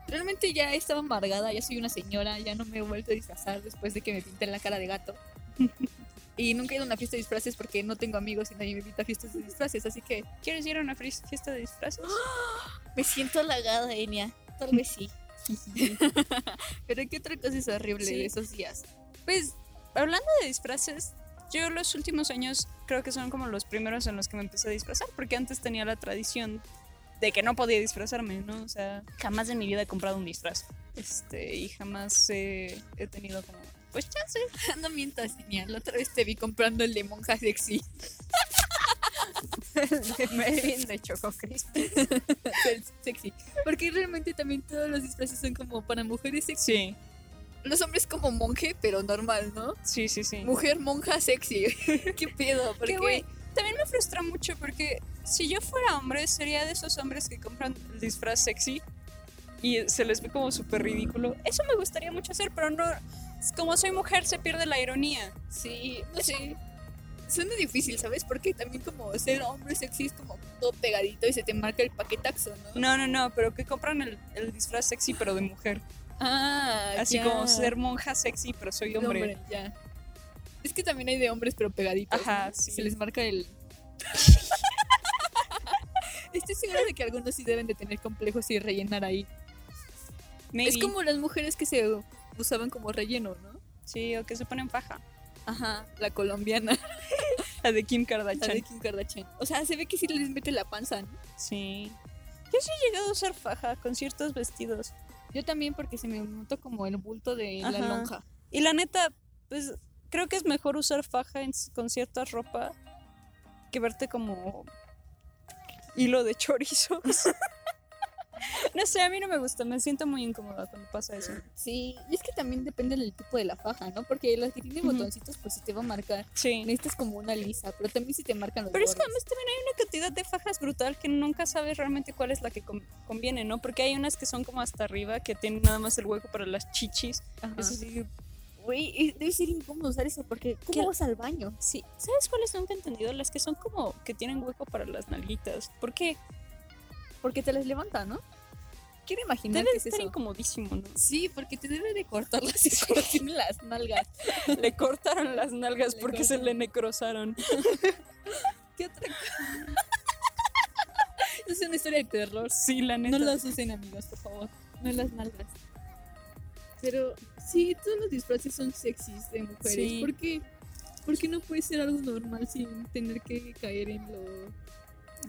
Realmente ya estaba amargada, ya soy una señora, ya no me he vuelto a disfrazar después de que me pinté la cara de gato. Y nunca he ido a una fiesta de disfraces porque no tengo amigos y nadie me invita a fiestas de disfraces, así que ¿Quieres ir a una fiesta de disfraces? me siento halagada, Enya. Tal vez sí. Pero qué otra cosa es horrible Sí. de esos días. Pues, hablando de disfraces, yo los últimos años creo que son como los primeros en los que me empecé a disfrazar, porque antes tenía la tradición de que no podía disfrazarme, ¿no? O sea, jamás en mi vida he comprado un disfraz. Este, y jamás eh, he tenido como, pues chance. No mientas, Enya. La otra vez te vi comprando el de monja sexy. me de Choco Crisp. sexy. Porque realmente también todos los disfraces son como para mujeres sexy. Sí, Los hombres como monje, pero normal, ¿no? sí, sí, sí. Mujer monja sexy. ¿Qué pedo? Que, Porque güey, también me frustra mucho porque si yo fuera hombre, sería de esos hombres que compran el disfraz sexy y se les ve como súper ridículo. Eso me gustaría mucho hacer, pero no. Como soy mujer, se pierde la ironía. sí, no sé. Suena difícil, ¿sabes? Porque también como ser hombre sexy es como todo pegadito y se te marca el paquetaxo, ¿no? No, no, no, pero que compran el, el disfraz sexy, pero de mujer. Ah, Así ya. como ser monja sexy, pero soy hombre. ya. Es que también hay de hombres pero pegaditos. Ajá, ¿no? sí. Se les marca el. Estoy segura de que algunos sí deben de tener complejos y rellenar ahí. Maybe. Es como las mujeres que se usaban como relleno, ¿no? Sí, o que se ponen paja. Ajá, la colombiana. La de Kim La Kardashian. de Kim Kardashian. O sea, se ve que sí les mete la panza, ¿no? Sí. Yo sí he llegado a usar faja con ciertos vestidos. Yo también porque se me notó como el bulto de la lonja. Y la neta, pues creo que es mejor usar faja en- con cierta ropa que verte como hilo de chorizos. no sé, a mí no me gusta, me siento muy incómoda cuando pasa eso. Sí, y es que también depende del tipo de la faja, ¿no? Porque las que tienen Ujú. botoncitos, pues sí te va a marcar. Sí. Necesitas como una lisa, pero también si te marcan los Pero es que bordes. además también hay una cantidad de fajas brutal que nunca sabes realmente cuál es la que con- conviene, ¿no? Porque hay unas que son como hasta arriba, que tienen nada más el hueco para las chichis. Ajá. Eso sí, Güey, debe ser incómodo usar eso porque ¿Qué? ¿cómo vas al baño? sí. ¿Sabes cuáles nunca he entendido? Las que son como que tienen hueco para las nalguitas. ¿Por qué? Porque te las levanta, ¿no? Quiero imaginar Debe que es estar eso. incomodísimo, ¿no? Sí, porque te debe de cortar las las nalgas. le cortaron las nalgas Le porque se le necrosaron. ¿Qué otra cosa? es una historia de terror. Sí, la neta. No las usen, amigos, por favor. No las nalgas. Pero sí, todos los disfraces son sexys de mujeres. Sí. ¿Por qué? ¿Por qué no puede ser algo normal sin tener que caer en lo...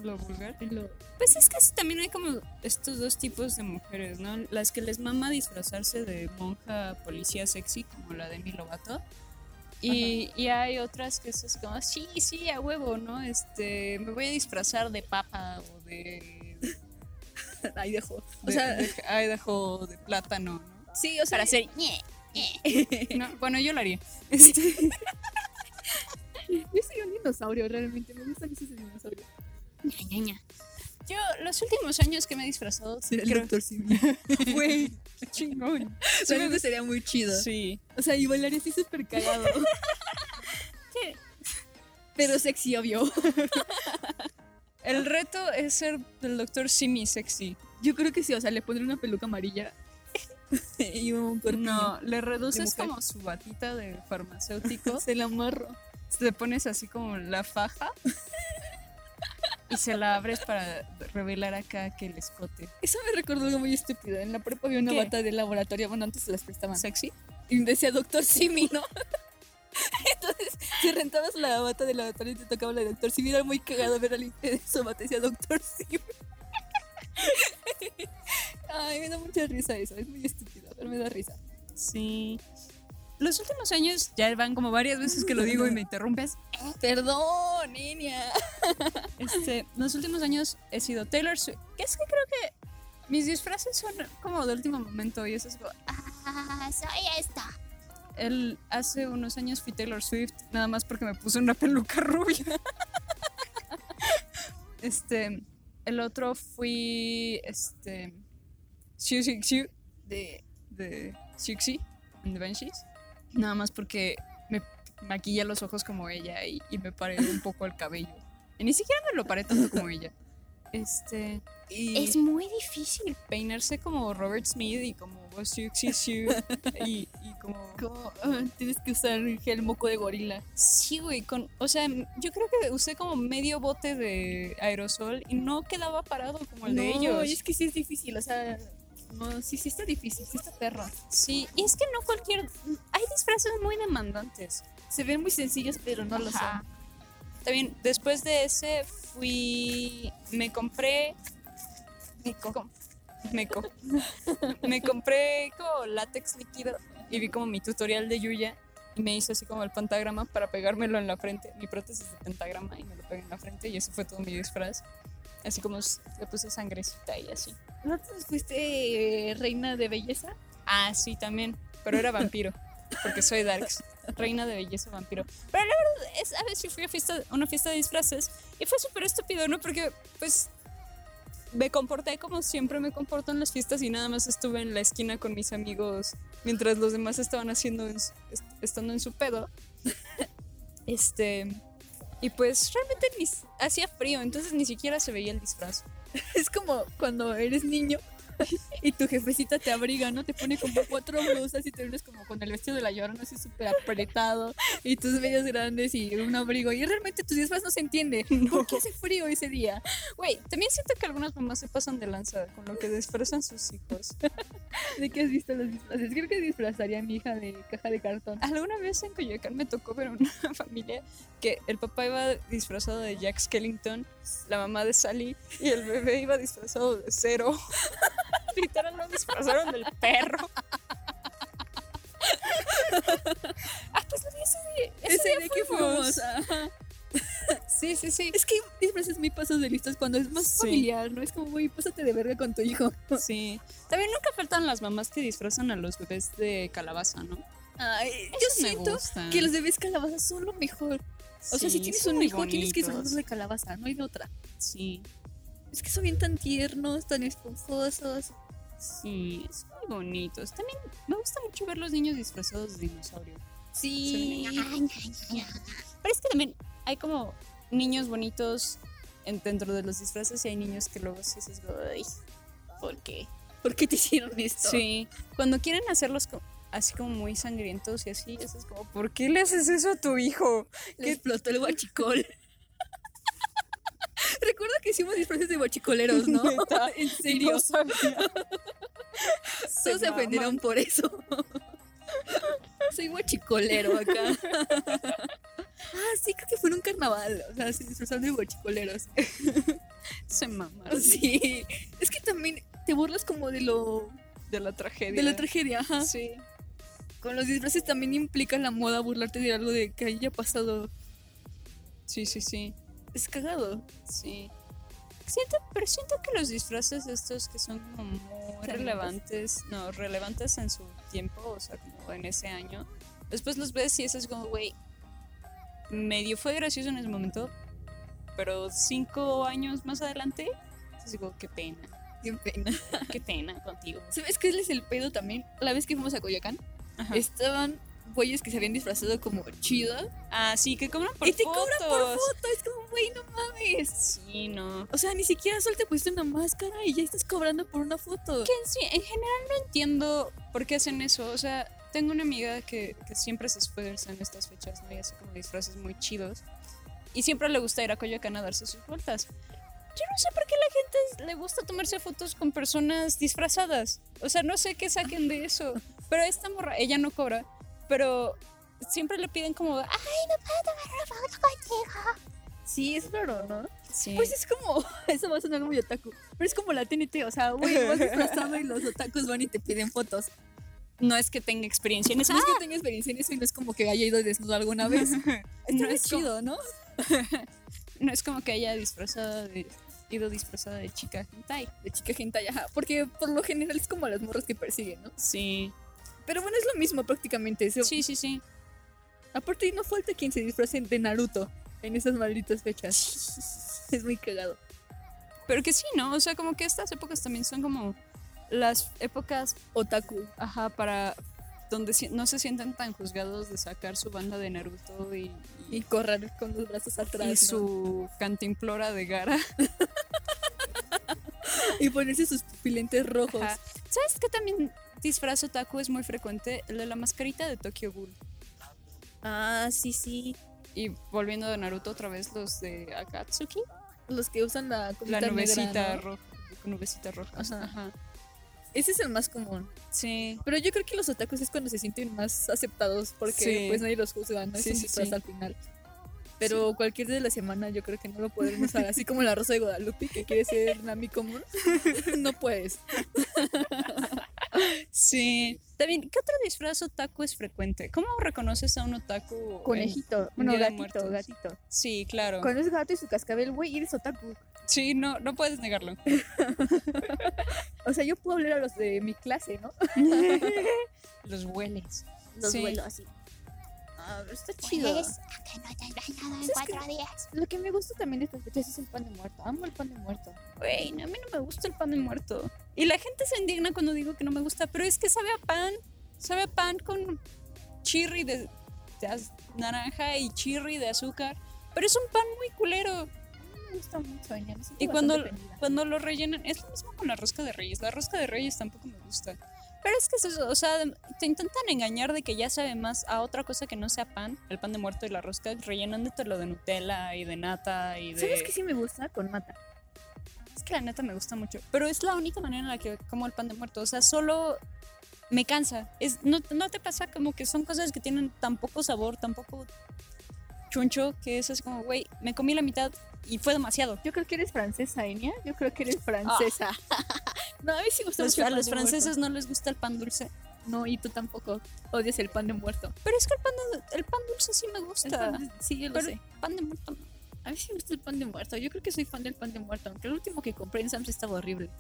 Lo vulgar. Lo... Pues es que también hay como estos dos tipos de mujeres, ¿no? Las que les mama disfrazarse de monja policía sexy, como la de mi Lovato. Y, y hay otras que es como, sí, sí, a huevo, ¿no? Este, me voy a disfrazar de papa o de... Ahí dejó. O sea, de Idaho, de plátano, ¿no? sí, o sea, Para hacer... ñe. No, bueno, yo lo haría. Este, Yo soy un dinosaurio, realmente. Me gustan esos dinosaurios. Ña, ña. yo, los últimos años que me he disfrazado, creo Doctor Simi. Güey, qué chingón. Realmente sería muy chido. Sí. O sea, y bailaría así súper cagado. Pero sexy, obvio. El reto es ser el doctor Simi sexy. Yo creo que sí, o sea, le pondré una peluca amarilla. y un. No, le reduces como su batita de farmacéutico. Se la amarro. te pones así como la faja. Y se la abres para revelar acá que el escote. Eso me recordó algo muy estúpido. En la prepa había una ¿Qué? bata de laboratorio. Bueno, antes se las prestaban. ¿Sexy? Y decía Doctor Simi, ¿no? Entonces, si rentabas la bata de laboratorio y te tocaba la de Doctor Simi, era muy cagado ver a alguien de su bata decía Doctor Simi. Ay, me da mucha risa eso. Es muy estúpido, pero me da risa. Sí. Los últimos años ya van como varias veces que lo digo y me interrumpes. Perdón, niña. Este, los últimos años he sido Taylor Swift. Que es que creo que mis disfraces son como de último momento y eso es como, Ah, soy esta. El, hace unos años fui Taylor Swift, nada más porque me puse una peluca rubia. este, el otro fui, este, Xiu Xiu de, de Siuxi and the Banshees. Nada más porque me maquilla los ojos como ella y, y me paré un poco el cabello. Y ni siquiera me lo paré tanto como ella. Este, y Es muy difícil. peinarse como Robert Smith y como Xiu y, y como Como ah, tienes que usar gel moco de gorila. Sí, güey, con, o sea, yo creo que usé como medio bote de aerosol y no quedaba parado como el de No, ellos. y es que sí es difícil, o sea. No, sí, sí está difícil, sí está perro. Sí, y es que no cualquier, hay disfraces muy demandantes. Se ven muy sencillos, pero no lo Ajá. son. También, después de ese fui, me compré, Nico. meco, me compré como látex líquido y vi como mi tutorial de Yuya y me hizo así como el pentagrama para pegármelo en la frente, mi prótesis de pentagrama y me lo pegué en la frente y ese fue todo mi disfraz. Así como le puse sangrecita y así. ¿No te fuiste eh, reina de belleza? Ah, sí, también. Pero era vampiro. Porque soy Darks. Reina de belleza vampiro. Pero la verdad es, a veces fui a fiesta, una fiesta de disfraces y fue súper estúpido, ¿no? Porque, pues, me comporté como siempre me comporto en las fiestas y nada más estuve en la esquina con mis amigos mientras los demás estaban haciendo, en su- est- estando en su pedo. Este. Y pues realmente ni, hacía frío, entonces ni siquiera se veía el disfraz. Es como cuando eres niño y tu jefecita te abriga, ¿no? Te pone como cuatro blusas y te vienes como con el vestido de la llorona así súper apretado y tus medias grandes y un abrigo. Y realmente tus disfraz no se entiende. ¿Por qué hace frío ese día? Güey, también siento que algunas mamás se pasan de lanza con lo que disfrazan sus hijos. ¿De qué has visto los disfraces? Creo que disfrazaría a mi hija de caja de cartón. Alguna vez en Coyoacán me tocó ver una familia que el papá iba disfrazado de Jack Skellington, la mamá de Sally y el bebé iba disfrazado de Cero. Literal lo disfrazaron del perro. vi ese día. Ese, Ese día día que fuimos. Sí, sí, sí. Es que hay disfraces muy pasos de listos cuando es más Sí. familiar, ¿no? Es como, güey, pásate de verga con tu hijo. Sí. También nunca faltan las mamás que disfrazan a los bebés de calabaza, ¿no? Ay, yo Esos me siento que los bebés calabazas son lo mejor. O sea, si tienes un hijo, tienes que disfrazarlos de calabaza, no hay de otra. Sí, Es que son bien tan tiernos, tan esponjosos. sí, son muy bonitos. También me gusta mucho ver los niños disfrazados de dinosaurio. Sí. Pero es que también hay como niños bonitos en- dentro de los disfraces y hay niños que luego sí dices, "Ay, ¿por qué? ¿Por qué te hicieron esto? Sí, cuando quieren hacerlos así como muy sangrientos y así, eso es como, ¿por qué le haces eso a tu hijo? Le explotó el guachicol. Recuerdo que hicimos disfraces de guachicoleros, ¿no? Neta, en serio. No. Todos se ofendieron por eso. Soy guachicolero acá. ah, sí, creo que fue en un carnaval. O sea, se disfrazaron de guachicoleros. Se mamaron Sí. Es que también te burlas como de lo. de la tragedia. de la tragedia, ajá. Sí. Con los disfraces también implica la moda burlarte de algo de que haya pasado. Sí, sí, sí. Es cagado. Sí. Siento, pero siento que los disfraces estos que son como muy relevantes, no, relevantes en su tiempo, o sea, como en ese año, después los ves y es como, güey, medio fue gracioso en ese momento, pero cinco años más adelante, es como, qué pena, Qué pena. qué pena contigo. ¿Sabes qué es el pedo también? La vez que fuimos a Coyoacán, Ajá. estaban güeyes que se habían disfrazado como chido. Ah, sí, que cobran por y te fotos. cobran por foto. Es como, güey, no mames. Sí, no. O sea, ni siquiera solo te pusiste una máscara y ya estás cobrando por una foto. Que en, sí, en general no entiendo por qué hacen eso. O sea, tengo una amiga que, que siempre se esfuerza en estas fechas, ¿no? Y hace como disfraces muy chidos. Y siempre le gusta ir a Coyoacán a darse sus vueltas. Yo no sé por qué la gente le gusta tomarse fotos con personas disfrazadas. O sea, no sé qué saquen de eso. Pero esta morra, ella no cobra, pero siempre le piden como, ah, Sí, es raro, ¿no? sí. Pues es como, eso va a sonar muy otaku, pero es como la TNT, o sea, güey, vas disfrazado y los otakus van y te piden fotos. no es que tenga experiencia en eso. No es que tenga experiencia en eso y no es como que haya ido desnudo alguna vez. No es chido, ¿no? No es como que haya disfrazado de, ido disfrazada de chica hentai. De chica hentai, ajá, porque por lo general es como las morras que persiguen, ¿no? Sí. Pero bueno, es lo mismo prácticamente. eso. Sí, sí, sí. Aparte, no falta quien se disfrace de Naruto en esas malditas fechas. Es muy cagado. Pero que sí, ¿no? O sea, como que estas épocas también son como las épocas, Otaku. ajá, para donde no se sienten tan juzgados de sacar su banda de Naruto y, y, Y correr con los brazos atrás. y ¿no? su cantimplora de Gara. Y ponerse sus pupilentes rojos. Ajá. ¿Sabes qué también disfraz otaku es muy frecuente? El de la mascarita de Tokyo Ghoul. Ah, sí, sí. Y volviendo de Naruto otra vez, los de Akatsuki. Los que usan la nubecita ¿no? roja. Nubecita roja. Ajá. Ajá. Ese es el más común. Sí. Pero yo creo que los otakus es cuando se sienten más aceptados porque Sí. pues nadie los juzga, no Sí, sí, sí. al final. Pero cualquier día de la semana yo creo que no lo podremos usar, así como la Rosa de Guadalupe que quiere ser Nami común. no puedes. Sí. También, ¿qué otro disfraz otaku es frecuente? ¿Cómo reconoces a un otaku? Conejito, en bueno, gatito, Muertos? gatito. Sí, claro. Con ese gato y su cascabel, güey, eres otaku. Sí, no, no puedes negarlo. O sea, yo puedo hablar a los de mi clase, ¿no? Los hueles. Los Sí. vuelo así. Está chido. Pues, que no te has bañado en ¿Sabes cuatro días. Lo que me gusta también de estas fechas es el pan de muerto. Amo el pan de muerto. Güey, no, a mí no me gusta el pan de muerto. Y la gente se indigna cuando digo que no me gusta, pero es que sabe a pan. Sabe a pan con chirri de, naranja y chirri de azúcar. Pero es un pan muy culero. me gusta mucho, me Y cuando, cuando lo rellenan, es lo mismo con la rosca de reyes. La rosca de reyes tampoco me gusta. Pero es que es eso, o sea, te intentan engañar de que ya sabe más a otra cosa que no sea pan, el pan de muerto y la rosca, rellenándotelo de Nutella y de nata y de... ¿Sabes qué sí me gusta? Con mata. Es que la neta me gusta mucho. Pero es la única manera en la que como el pan de muerto. O sea, solo me cansa. Es, no, no te pasa como que son cosas que tienen tan poco sabor, tan poco chuncho, que es así como, güey, me comí la mitad y fue demasiado. Yo creo que eres francesa, Enya. Yo creo que eres francesa. no, a mí sí me gusta Los- mucho el a pan los de franceses muerto. no les gusta el pan dulce. No, y tú tampoco. Odias el pan de muerto. Pero es que el pan, de- el pan dulce sí me El gusta. pan de- sí, yo lo Pero sé. el pan de muerto no. A mí sí me gusta el pan de muerto. Yo creo que soy fan del pan de muerto. Aunque el último que compré en Sam's estaba horrible.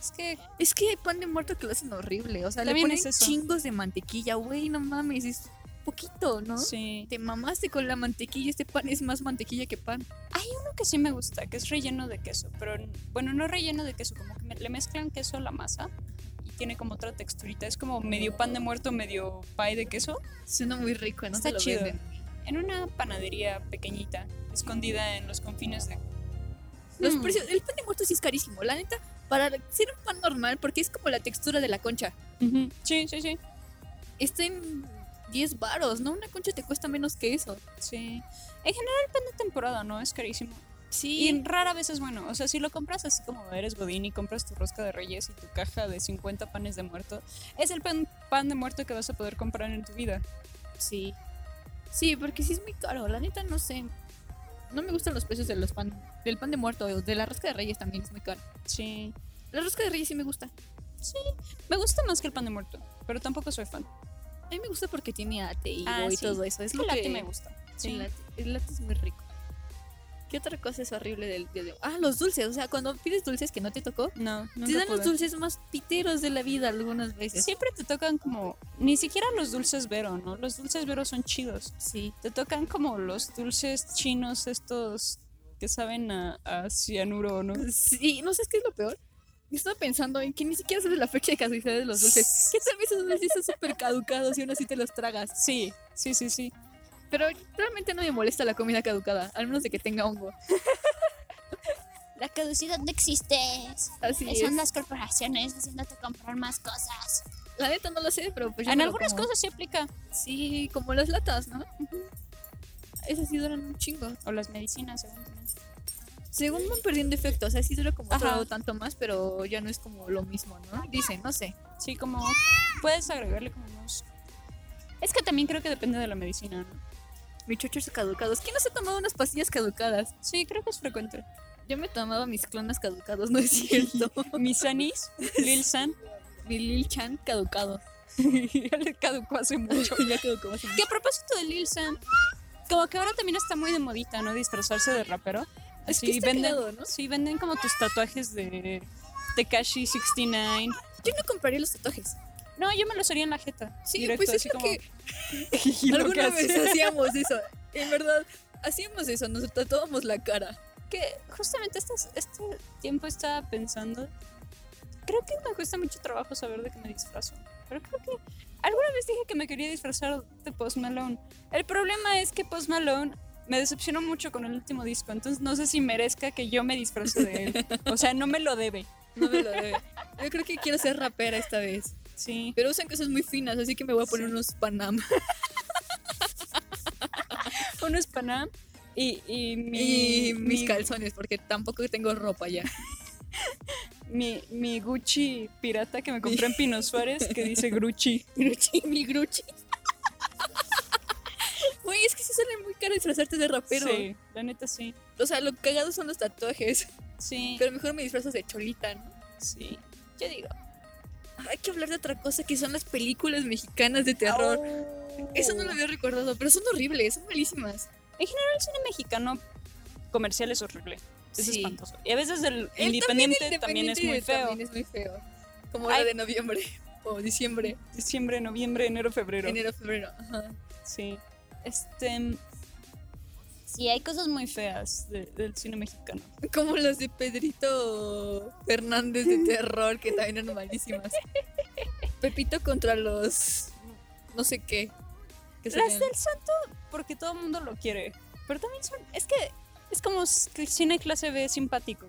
Es que Es que hay pan de muerto que lo hacen horrible. O sea, le ponen es chingos de mantequilla. Güey, no mames. Es poquito, ¿no? sí. Te mamaste con la mantequilla. Este pan es más mantequilla que pan. Hay uno que sí me gusta, que es relleno de queso. Pero bueno, no relleno de queso, como que me- le mezclan queso a la masa y tiene como otra texturita. Es como medio pan de muerto, medio pie de queso. Suena muy rico, ¿no? Está lo chido. venden. En una panadería pequeñita, escondida en los confines de. Los Hmm. precios, el pan de muerto sí es carísimo. La neta, para ser un pan normal, porque es como la textura de la concha. Sí, sí, sí. Está en 10 varos, ¿no? Una concha te cuesta menos que eso. Sí. En general, el pan de temporada, ¿no? Es carísimo. Sí. Y rara vez es bueno. O sea, si lo compras así como eres Godín y compras tu rosca de reyes y tu caja de 50 panes de muerto, es el pan, pan de muerto que vas a poder comprar en tu vida. Sí. Sí, porque sí es muy caro. La neta, no sé. No me gustan los precios de los pan, del pan de muerto. De la rosca de reyes también es muy caro. Sí. La rosca de reyes sí me gusta. Me gusta más que el pan de muerto, pero tampoco soy fan. A mí me gusta porque tiene ate y, Ah, y sí. todo eso. Es Es lo que el que latte me gusta. Sí. El latte, el latte es muy rico. ¿Qué otra cosa es horrible del día de hoy? Ah, los dulces. O sea, cuando pides dulces que no te tocó, No, te dan los dulces más piteros de la vida algunas veces. Siempre te tocan como. Ni siquiera los dulces Vero, ¿no? Los dulces Vero son chidos. Sí. Te tocan como los dulces chinos, estos que saben a, a cianuro, ¿no? Sí, no sé qué es lo peor. Estaba pensando en que ni siquiera sabes la fecha de caducidad de los dulces. ¿Qué tal vez esos dulces son súper caducados y aún así te los tragas? Sí, sí, sí, sí. Pero realmente no me molesta la comida caducada, al menos de que tenga hongo. La caducidad no existe. Así es. Son las corporaciones haciéndote comprar más cosas. La neta no lo sé, pero pues yo en me lo algunas como. cosas sí aplica. Sí, como las latas, ¿no? Esas sí duran un chingo. O las medicinas, según también. Según van perdiendo efecto, o sea, sí dura como Ajá. otro tanto más, pero ya no es como lo mismo, ¿no? Dicen, no sé. Sí, como puedes agregarle como unos... Es que también creo que depende de la medicina, ¿no? Mis chochos caducados. ¿Quién no se ha tomado unas pastillas caducadas? Sí, creo que es frecuente. Yo me tomaba mis clonas caducados, no es cierto. Mis Anis, Lil San, Mi Lil Chan caducado. ya le caducó hace mucho. ya caducó hace Que a propósito de Lil San, como que ahora también está muy de modita, ¿no? Disfrazarse de rapero. Es que Así está venden, ¿no? sí, venden como tus tatuajes de Tekashi 69. Yo no compraría los tatuajes. No, yo me los haría en la jeta. Sí, directo, pues es lo como- que alguna vez hacíamos eso. En verdad, hacíamos eso, nos tatuábamos la cara. que justamente este, este tiempo estaba pensando. Creo que me cuesta mucho trabajo saber de qué me disfrazo. Pero creo que alguna vez dije que me quería disfrazar de Post Malone. El problema es que Post Malone me decepcionó mucho con el último disco. Entonces no sé si merezca que yo me disfrace de él. O sea, no me lo debe. No me lo debe. Yo creo que quiero ser rapera esta vez. Sí. Pero usan cosas muy finas, así que me voy a poner Sí. unos Panam. Uno es Panam y, y mi. Y mis mi- calzones, porque tampoco tengo ropa ya. mi, mi Gucci pirata que me compré en Pino Suárez que dice Grucci. Gruchi, mi Gruchi. Caro disfrazarte de rapero. Sí, la neta sí. O sea, lo cagado son los tatuajes. Sí. Pero mejor me disfrazas de cholita, ¿no? Sí. Yo digo. Hay que hablar de otra cosa que son las películas mexicanas de terror. Eso no lo había recordado, pero son horribles, son malísimas. El cine mexicano comercial es horrible. Es Sí. espantoso. Y a veces el El independiente también, es muy feo. También es muy feo. Como Ay. la de noviembre o diciembre, Diciembre, noviembre, enero, febrero. enero, febrero. Ajá. Sí. Este. Sí, hay cosas muy feas de- del cine mexicano. Como las de Pedrito Fernández de terror, que también eran malísimas. Pepito contra los. no sé qué. que Las del santo, porque todo el mundo lo quiere. Pero también son. Es que Es como el cine clase B simpático.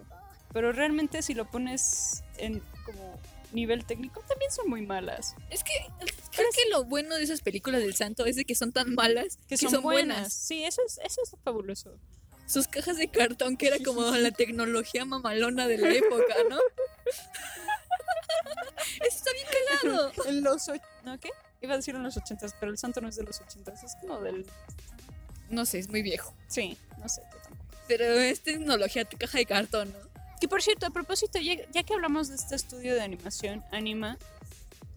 Pero realmente si lo pones en como nivel técnico, también son muy malas. Es que creo que lo bueno de esas películas del santo es de que son tan malas Que son, buenas. Sí, eso es, eso es fabuloso. Sus cajas de cartón, que era como la tecnología mamalona de la época, ¿no? Eso está bien cagado. En los... ¿No qué? Iba a decir en los ochentas, pero el santo no es de los ochentas, es como del... No sé, es muy viejo. Sí, no sé, yo tampoco. Pero es tecnología, caja de cartón, ¿no? Que por cierto, a propósito, ya, ya que hablamos de este estudio de animación, Anima,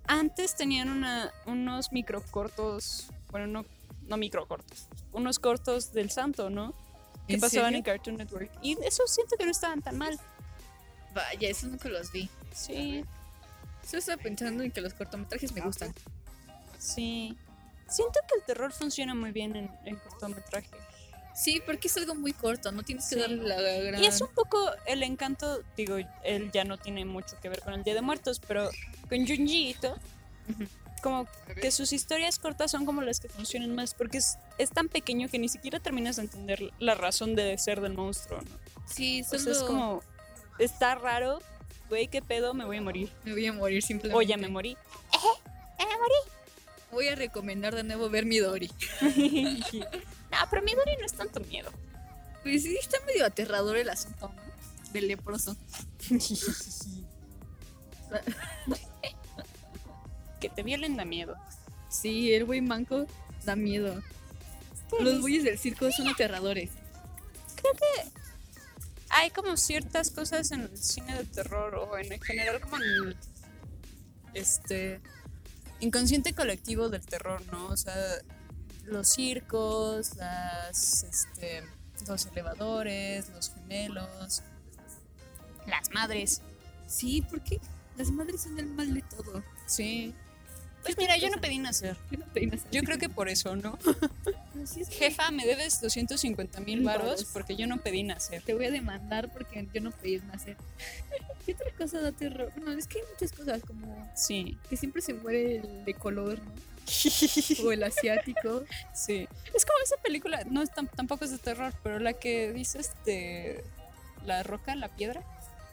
antes tenían una, unos microcortos, bueno, no, no microcortos, unos cortos del santo, ¿no? Que ¿En pasaban serio? en Cartoon Network. Y eso siento que no estaban tan mal. Vaya, eso nunca los vi. Sí, Yo estaba pensando en que los cortometrajes me gustan. sí. Siento que el terror funciona muy bien en, en cortometraje. Sí, porque es algo muy corto, no tienes que Sí. darle la gran... Y es un poco el encanto, digo, él ya no tiene mucho que ver con el Día de Muertos, pero con Junji Ito, como que sus historias cortas son como las que funcionan más, porque es, es tan pequeño que ni siquiera terminas de entender la razón de ser del monstruo, ¿no? Sí, O solo sea, es como, está raro, güey, qué pedo, me voy a morir. me voy a morir simplemente. O ya me morí. Voy a recomendar de nuevo ver Midori. no, pero Midori no es tanto miedo. Pues sí, está medio aterrador el asunto, ¿no? Del leproso. que te violen da miedo. Sí, el güey manco da miedo. Los güeyes del circo son aterradores. hay como ciertas cosas en el cine de terror o en general como en el este inconsciente colectivo del terror, ¿no? O sea, los circos, las este los elevadores, los gemelos, las madres. Sí, porque las madres son el mal de todo. Sí. Pues mira, yo no pedí nacer. ¿Qué no te digas? Yo creo que por eso, ¿no? Así es que Jefa, me debes 250 mil Varos. porque yo no pedí nacer. Te voy a demandar porque yo no pedí nacer. ¿Qué otra cosa da terror? No, es que hay muchas cosas como Sí. que siempre se muere el de color, ¿no? O el asiático. Sí. Es como esa película, no es tam- tampoco es de terror, pero la que dice este. La roca, la piedra,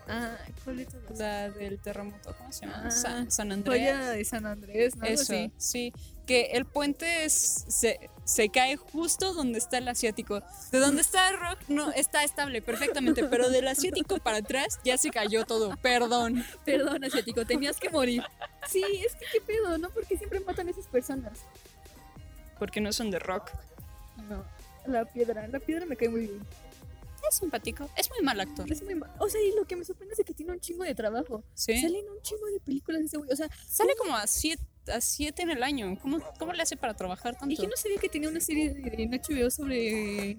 Ah, ¿cuál todas? la del terremoto, ¿cómo se llama? Ah, San, San Andrés. Joya de San Andrés, ¿no? Eso, sí. Que el puente es- se, se cae justo donde está el asiático. De donde está el rock no está estable perfectamente, pero del asiático para atrás ya se cayó todo. Perdón. Perdón, asiático, tenías que morir. Sí, es que qué pedo, ¿no? Porque siempre matan a esas personas. Porque no son de rock. No, la piedra, la piedra me cae muy bien. Es simpático. Es muy mal actor. Es muy ma- O sea, y lo que me sorprende es que tiene un chingo de trabajo. Sí. Salen un chingo de películas ese güey. O sea, Sale como a siete, a siete en el año. ¿Cómo, ¿Cómo le hace para trabajar tanto? y yo no sabía que tenía una serie de- en HBO sobre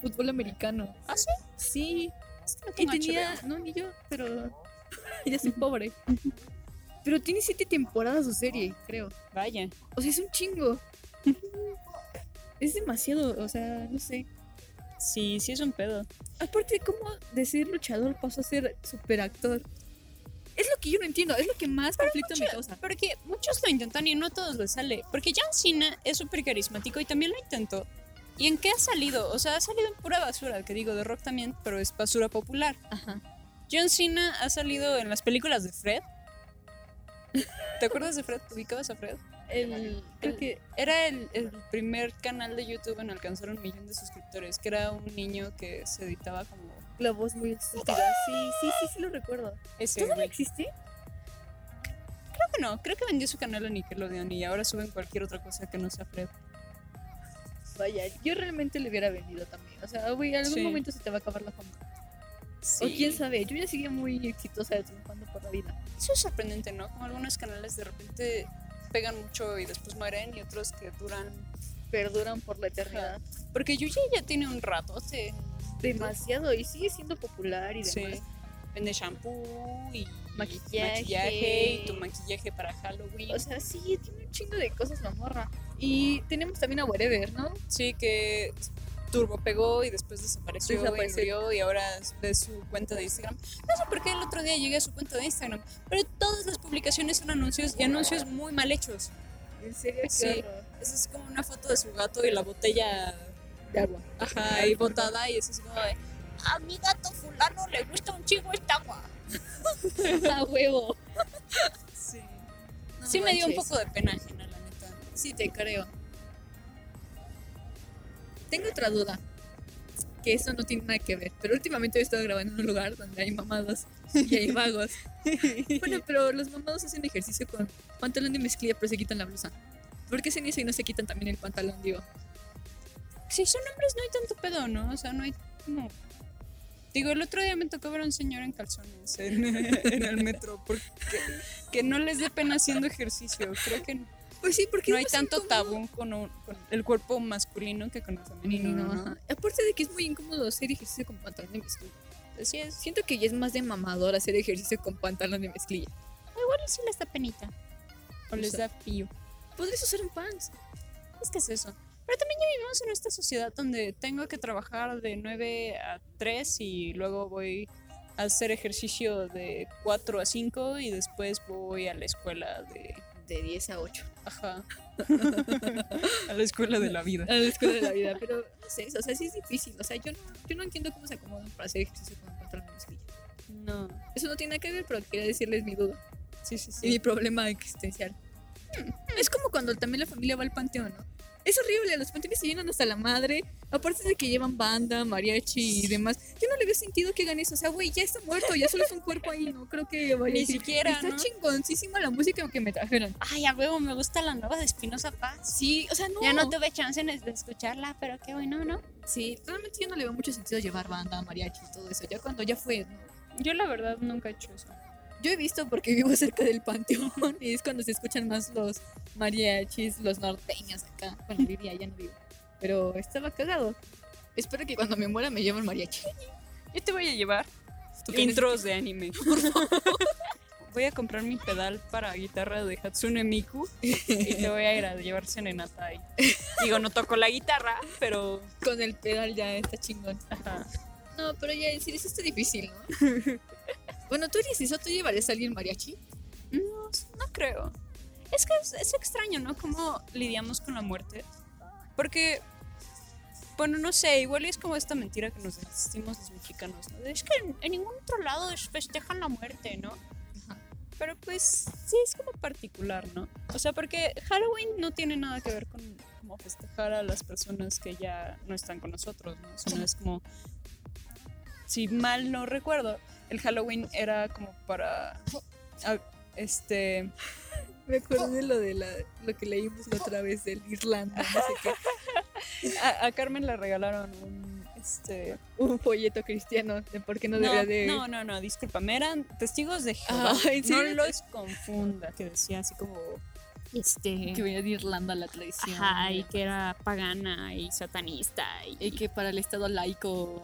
fútbol americano. ¿Ah, sí? Sí, Es que no y tenía, HBO. no, ni yo, pero ya soy pobre. Pero tiene siete temporadas su serie, creo. Vaya. O sea, es un chingo. Es demasiado, o sea, no sé. Sí, sí es un pedo. Aparte, ¿cómo de ser luchador pasó a ser superactor? Es lo que yo no entiendo, es lo que más conflicto me causa. Porque muchos lo intentan y no a todos les sale. Porque John Cena es súper carismático y también lo intentó. ¿Y en qué ha salido? O sea, ha salido en pura basura, que digo, de rock también, pero es basura popular. Ajá. John Cena ha salido en las películas de Fred. ¿Te acuerdas de Fred? ¿Te ubicabas a Fred? El, creo que Era el, el primer canal de YouTube en alcanzar un millón de suscriptores, que era un niño que se editaba como la voz muy estúpida. Sí, sí, sí, sí lo recuerdo. ese. ¿Todavía existe? Creo que no, creo que vendió su canal a Nickelodeon y ahora suben cualquier otra cosa que no sea Fred. Vaya, yo realmente le hubiera vendido también. O sea, güey, en algún Sí. momento se te va a acabar la fama. Sí. O quién sabe, yo ya seguía muy exitosa triunfando por la vida. Eso es sorprendente, ¿no? Como algunos canales de repente pegan mucho y después mueren y otros que duran. Perduran por la eternidad. Porque Yuji ya tiene un rato, se Demasiado, y sigue siendo popular y sí. demás. Vende shampoo y Maquillaje. maquillaje y tu maquillaje para Halloween. O sea, sí, tiene un chingo de cosas la morra. Y tenemos también a Wherever, ¿no? sí, que turbo pegó y después desapareció Desapareció. y murió y ahora ve su cuenta de Instagram. No sé por qué el otro día llegué a su cuenta de Instagram, pero todas las publicaciones son anuncios y anuncios muy mal hechos. En serio, qué Sí. horror. Es como una foto de su gato y la botella de agua. Ajá, y botada y es así como de, A mi gato fulano le gusta un chingo esta agua. A huevo. sí. No sí me dio un poco de pena ajena, la neta. Sí, te creo. Tengo otra duda. Que eso no tiene nada que ver. Pero últimamente he estado grabando en un lugar donde hay mamados y hay vagos. bueno, pero los mamados hacen ejercicio con pantalón de mezclilla, pero se quitan la blusa. ¿Por qué hacen eso y no se quitan también el pantalón, digo? Si son hombres no hay tanto pedo, ¿no? O sea, no hay como... Digo, el otro día me tocó ver a un señor en calzones en, en el metro porque que no les dé pena haciendo ejercicio. Creo que Pues sí, porque no hay tanto tabú con, un- con el cuerpo masculino que con el femenino, ¿no? Ajá. Aparte de que es muy incómodo hacer ejercicio con pantalón de mezclilla. Así es. Siento que ya es más de mamador hacer ejercicio con pantalón de mezclilla. Igual y sí les da penita. O les da fío. Podrías usar un pants. Es que es eso. Pero también ya vivimos en esta sociedad donde tengo que trabajar de 9 a 3 y luego voy a hacer ejercicio de 4 a 5 y después voy a la escuela de... De 10 a 8. Ajá. a la escuela de la vida. a la escuela de la vida, pero no sé, o sea, sí es difícil. O sea, yo no, yo no entiendo cómo se acomodan para hacer ejercicio con de mezclilla. No. Eso no tiene nada que ver, pero quería decirles mi duda Sí, sí, y mi sí. problema existencial. Es como cuando también la familia va al panteón, ¿no? Es horrible, los panteones se llenan hasta la madre. Aparte de que llevan banda, mariachi y demás. Yo no le veo sentido que hagan eso. O sea, güey, ya está muerto, ya solo es un cuerpo ahí, no creo que vaya Ni siquiera, Está ¿no? chingoncísima la música que me trajeron. Ay, a huevo, me gusta la nueva de Espinosa Paz. Sí, o sea, no. Ya no tuve chance de escucharla, pero qué bueno, ¿no? Sí, realmente yo no le veo mucho sentido llevar banda, mariachi y todo eso. Ya cuando ya fue, ¿no? Yo la verdad nunca he hecho eso. Yo he visto porque vivo cerca del panteón y es cuando se escuchan más los mariachis, los norteños acá. Bueno, vivía, ya no vivo. Pero estaba cagado. Espero que cuando me muera me lleven mariachi. Yo te voy a llevar ¿Tú qué intros de anime. Voy a comprar mi pedal para guitarra de Hatsune Miku y te voy a ir a llevar serenata ahí. Digo, no toco la guitarra, pero Con el pedal ya está chingón. ajá. No, pero ya serio, eso está difícil, ¿no? Bueno, tú dices eso, ¿tú llevarías a alguien mariachi? No, no creo. Es que es, es extraño, ¿no? Cómo lidiamos con la muerte. Porque, bueno, no sé, igual es como esta mentira que nos decimos los mexicanos, ¿no? Es que en, en ningún otro lado es- festejan la muerte, ¿no? Pero pues sí es como particular, ¿no? O sea, porque Halloween no tiene nada que ver con como festejar a las personas que ya no están con nosotros, ¿no? Sino es como, si mal no recuerdo, el Halloween era como para, este, Me acuerdo de lo de la, lo que leímos la otra vez del Irlanda, no sé qué. a, a Carmen le regalaron un, este, Un folleto cristiano de por qué no, no, debería de. no, no, no, discúlpame, eran testigos de Jehová. Ah, ¿en no los confunda, que decía así como, este, Que venía de Irlanda la tradición. ajá, y que era pagana y satanista y, Y que para el Estado laico,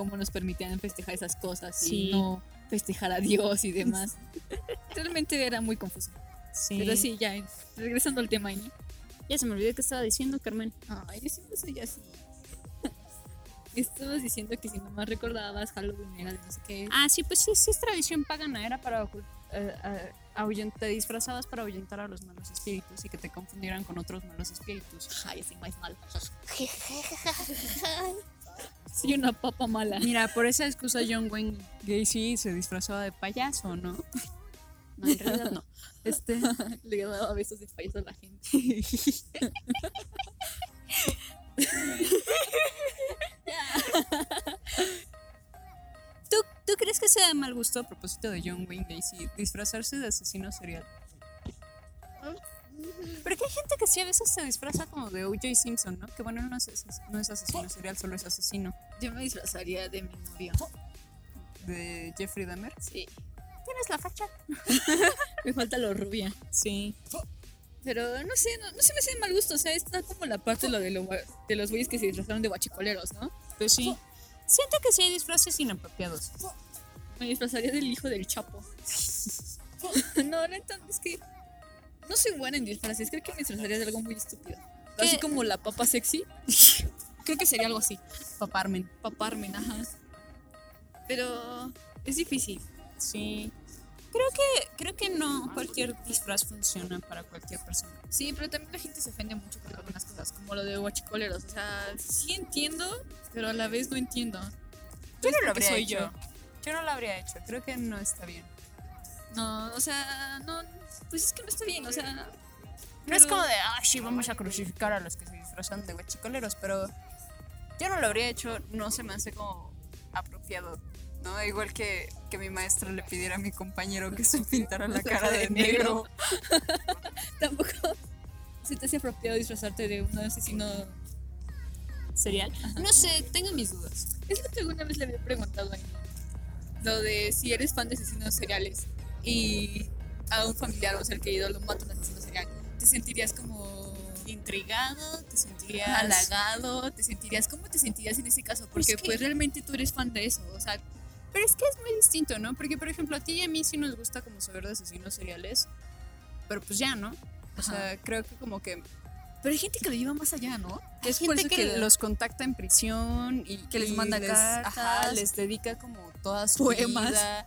cómo nos permitían festejar esas cosas Sí. y no festejar a Dios y demás. Realmente era muy confuso. sí. Pero sí, ya, regresando al tema, ¿no? Ya se me olvidó que estaba diciendo, Carmen. Ay, yo siempre soy así. Estabas diciendo que si no más recordabas, Halloween era de no sé qué. Ah, sí, pues sí, sí es tradición pagana, era para eh, eh, te disfrazabas para ahuyentar a los malos espíritus y que te confundieran con otros malos espíritus. Ay, soy más mal. Soy una papa mala. Mira, por esa excusa John Wayne Gacy se disfrazaba de payaso, ¿no? No, en realidad no. Este, Le daba besos de payaso a la gente. ¿tú, ¿Tú crees que sea de mal gusto a propósito de John Wayne Gacy disfrazarse de asesino serial? Porque hay gente que sí a veces se disfraza como de O.J. Simpson, ¿no? Que bueno, no es, ases- no es asesino serial, solo es asesino. Yo me disfrazaría de mi novio. De Jeffrey Dahmer. Sí. ¿Tienes la facha? Me falta lo rubia. Sí. Pero no sé, no, no se me hace de mal gusto. O sea, está como la parte de, lo de, lo- de los güeyes que se disfrazaron de guachicoleros, ¿no? Pues sí. Siento que sí hay disfraces inapropiados. Me disfrazaría del hijo del Chapo. no, neta, es que no soy buena en disfraces. Creo que me disfrazaría de algo muy estúpido. Así como la papa sexy. Creo que sería algo así. Paparmen. Paparmen, ajá. Pero es difícil. Sí. Creo que no cualquier disfraz funciona para cualquier persona. Sí, pero también la gente se ofende mucho con algunas cosas, como lo de guachicoleros. O sea, sí entiendo, pero a la vez no entiendo. Yo no lo habría soy hecho. Yo no lo habría hecho. Creo que no está bien. No, o sea, no, pues es que no está bien, o sea, No es como de, ah, sí, vamos a crucificar a los que se disfrazan de guachicoleros, pero yo no lo habría hecho, no se me hace como apropiado, ¿no? Igual que, que mi maestra le pidiera a mi compañero que se pintara la cara de negro. tampoco se te hace apropiado disfrazarte de un asesino ¿Serial? No sé, tengo mis dudas. Es lo que alguna vez le había preguntado a Amy. Lo de si eres fan de asesinos seriales y a un familiar o ser querido lo mata un asesino serial, ¿te sentirías como Intrigado, te sentirías... halagado? ¿Te sentirías cómo te sentirías en ese caso? Porque que- pues realmente tú eres fan de eso, o sea, Pero es que es muy distinto, ¿no? Porque, por ejemplo, a ti y a mí sí nos gusta como saber de asesinos seriales, pero pues ya, ¿no? O sea, creo que como que pero hay gente que lo lleva más allá, ¿no? Hay es por gente eso que, los contacta en prisión y Que les manda Ajá, cartas. les dedica como toda su Poemas, vida,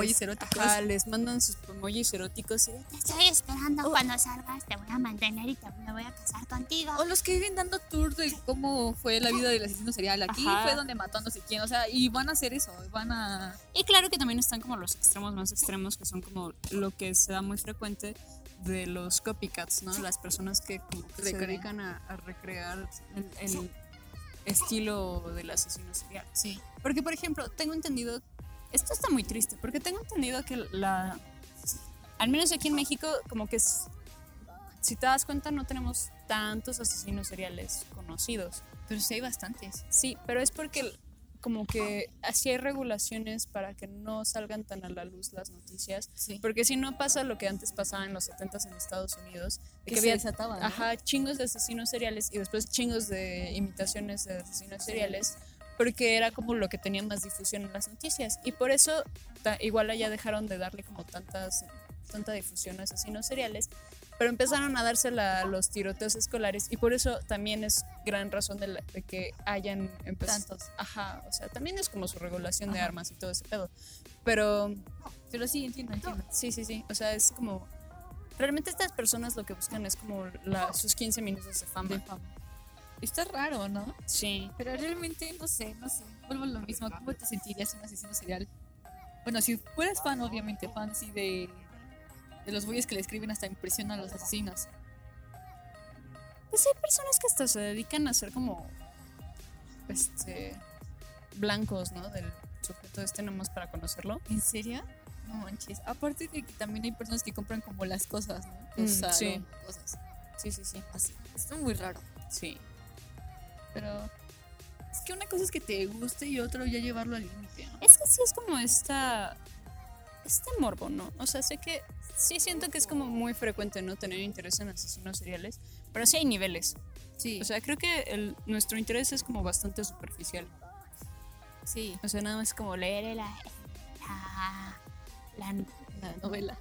les- eróticos. Ajá, les mandan sus emojis eróticos y Te estoy esperando cuando salgas, te voy a mantener y te, me voy a casar contigo. O los que viven dando tour de cómo fue la vida del asesino serial. Aquí Ajá. fue donde mató a no sé quién. O sea, y van a hacer eso. Van a. Y claro que también están como los extremos más extremos, que son como lo que se da muy frecuente de los copycats, ¿no? Las personas que se dedican a, a recrear el, el estilo del asesino serial. Sí. Porque, por ejemplo, tengo entendido, esto está muy triste, porque tengo entendido que la, al menos aquí en México, como que es, si te das cuenta, no tenemos tantos asesinos seriales conocidos. Pero sí hay bastantes. Sí, pero es porque como que así hay regulaciones para que no salgan tan a la luz las noticias. Sí. Porque si no pasa lo que antes pasaba en los 70s en Estados Unidos, de Que que había desataban, ¿no? ajá, chingos de asesinos seriales y después chingos de imitaciones de asesinos seriales, porque era como lo que tenía más difusión en las noticias. Y por eso ta- igual allá dejaron de darle como tantas, tanta difusión a asesinos seriales, pero empezaron a dársela a los tiroteos escolares y por eso también es gran razón de, la- de que hayan empezado. Tantos. Ajá, o sea, también es como su regulación de armas y todo ese pedo. Pero Pero sí, entiendo, entiendo. Sí, sí, sí. O sea, es como. Realmente estas personas lo que buscan es como la- sus 15 minutos de fama. De fama. Está raro, ¿no? Sí. Pero realmente, no sé, no sé. Vuelvo a lo mismo. ¿Cómo te sentirías un asesino serial? Bueno, si fueras fan, obviamente, fan sí de, de los güeyes que le escriben hasta impresión a los asesinos. Pues hay personas que hasta se dedican a ser como. Este. blancos, ¿no? Del sujeto este nomás para conocerlo. ¿En serio? No manches. Aparte de que también hay personas que compran como las cosas, ¿no? Mm, sí. cosas Sí, sí, sí. así. Está muy raro. Sí. Pero es que una cosa es que te guste y otro ya llevarlo al límite, ¿no? Es que sí es como esta. Este morbo, ¿no? O sea, sé que. Sí siento que es como muy frecuente no tener interés en asesinos seriales, pero sí hay niveles. Sí, O sea, creo que el, nuestro interés es como bastante superficial. sí, O sea, nada más como leer La, la, la, la novela.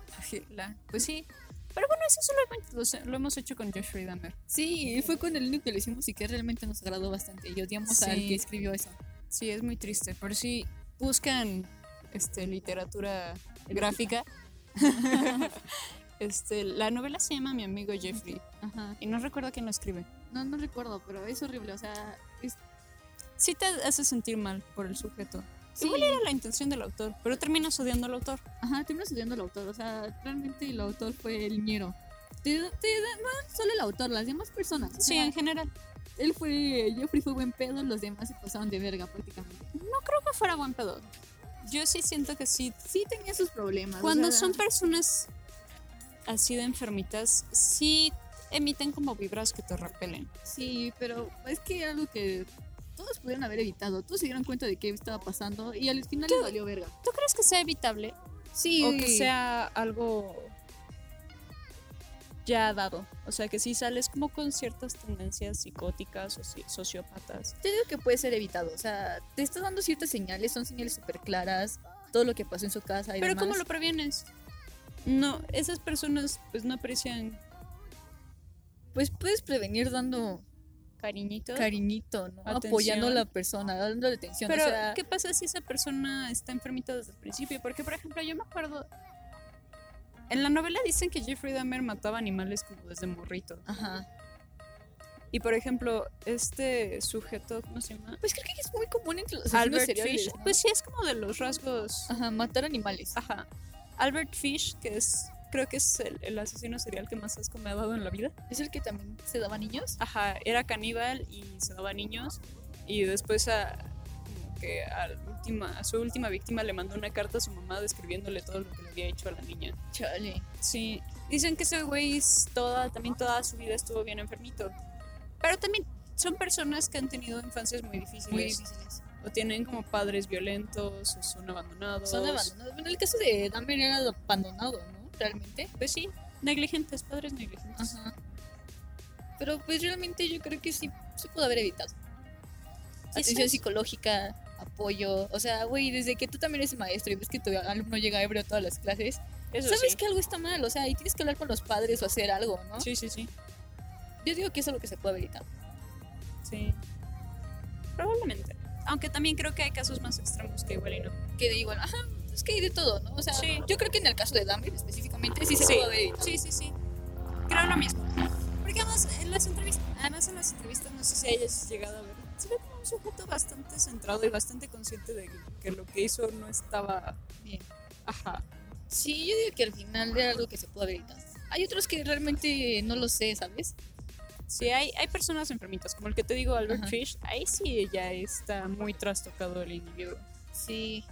la, pues sí. Pero bueno, eso solamente lo, lo hemos hecho con Jeffrey Dahmer. Sí, fue con el único que lo hicimos y que realmente nos agradó bastante. Y odiamos al Sí. que escribió eso. Sí, es muy triste. Pero sí, buscan este, literatura gráfica. este, la novela se llama Mi amigo Jeffrey. Ajá. Y no recuerdo quién lo escribe. No, no recuerdo, pero es horrible. O sea, es, Sí te hace sentir mal por el sujeto. Sí. Igual era la intención del autor, pero terminas odiando al autor. Ajá, terminas estudiando el autor. O sea, realmente el autor fue el ñero. Te, te, no solo el autor, las demás personas. Sí, sea, en general. él fue, Jeffrey fue buen pedo, los demás se pasaron de verga prácticamente. No creo que fuera buen pedo. Yo sí siento que sí Sí tenía sus problemas. o Cuando sea, son personas así de enfermitas, sí emiten como vibras que te repelen. Sí, pero es que era algo que todos pudieron haber evitado. Todos se dieron cuenta de qué estaba pasando y al final les valió verga. ¿Tú crees que sea evitable? Sí, ¿O que sea algo ya dado? O sea, que si sales como con ciertas tendencias psicóticas o soci- sociópatas. Te digo que puede ser evitado. O sea, te está dando ciertas señales, son señales súper claras. Todo lo que pasó en su casa y Pero demás. ¿cómo lo previenes? No, esas personas pues no aprecian Pues puedes prevenir dando cariñito. cariñito, ¿no? Atención. Apoyando a la persona, dándole atención. Pero, o sea, ¿qué pasa si esa persona está enfermita desde el principio? Porque, por ejemplo, yo me acuerdo En la novela dicen que Jeffrey Dahmer mataba animales como desde morrito. Ajá. Y por ejemplo, este sujeto, ¿cómo se llama? Pues creo que es muy común entre los asesinos Albert Fish. ¿no? Pues sí, es como de los rasgos. Ajá, matar animales. Ajá. Albert Fish, que es. Creo que es el, el asesino serial que más asco me ha dado en la vida. ¿Es el que también se daba niños? Ajá, era caníbal y se daba niños. Y después a. Que a, última, a su última víctima le mandó una carta a su mamá describiéndole todo lo que le había hecho a la niña. Chale. Sí, dicen que ese güey toda, también toda su vida estuvo bien enfermito. Pero también son personas que han tenido infancias muy difíciles. Muy difíciles. O tienen como padres violentos, o son abandonados. Son abandonados. Bueno, el caso de Dahmer era abandonado, ¿no? Realmente. Pues sí, negligentes, padres negligentes. Ajá. Pero pues realmente yo creo que sí se pudo haber evitado. Atención psicológica, apoyo. O sea, güey, desde que tú también eres maestro y ves que tu alumno llega ebrio a todas las clases, Eso sabes sí. que algo está mal. O sea, y tienes que hablar con los padres o hacer algo, ¿no? Sí, sí, sí. Yo digo que eso es lo que se puede haber evitado. Sí. Probablemente. Aunque también creo que hay casos más extremos que igual y no. Que de igual, ajá, es que hay de todo, ¿no? O sea, Sí. yo creo que en el caso de Dahmer específicamente sí se Sí. pudo haber evitado. Sí, sí, sí. Creo lo mismo. Porque además en las entrevistas, además en las entrevistas, no sé si hayas llegado a ver, se ve como un sujeto bastante centrado y bastante consciente de que lo que hizo no estaba Bien. Ajá. Sí, yo digo que al final era algo que se pudo haber evitado. Hay otros que realmente no lo sé, ¿sabes? Sí, hay, hay personas enfermitas, como el que te digo, Albert Ajá. Fish, ahí sí ya está muy trastocado el individuo. Sí.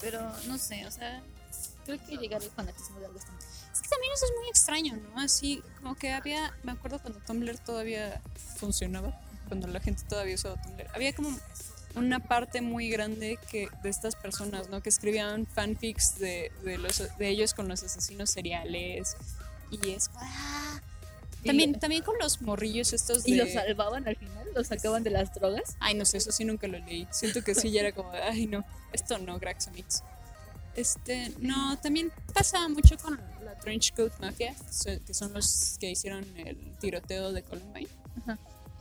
Pero no sé, o sea, creo que llegar al fanatismo de algo está. Es que también eso es muy extraño, ¿no? Así como que había, me acuerdo cuando Tumblr todavía funcionaba, cuando la gente todavía usaba Tumblr, había como una parte muy grande que de estas personas, ¿no? Que escribían fanfics de, de, los, de ellos con los asesinos seriales y es... ¡ah! También, también con los morrillos estos de... ¿Y los salvaban al final? ¿Los sacaban de las drogas? Ay, no sé, eso sí nunca lo leí. Siento que sí ya era como, ay, no, esto no, Graxamix. Este, no, también pasa mucho con la Trench Coat Mafia, que son los que hicieron el tiroteo de Columbine. Ajá.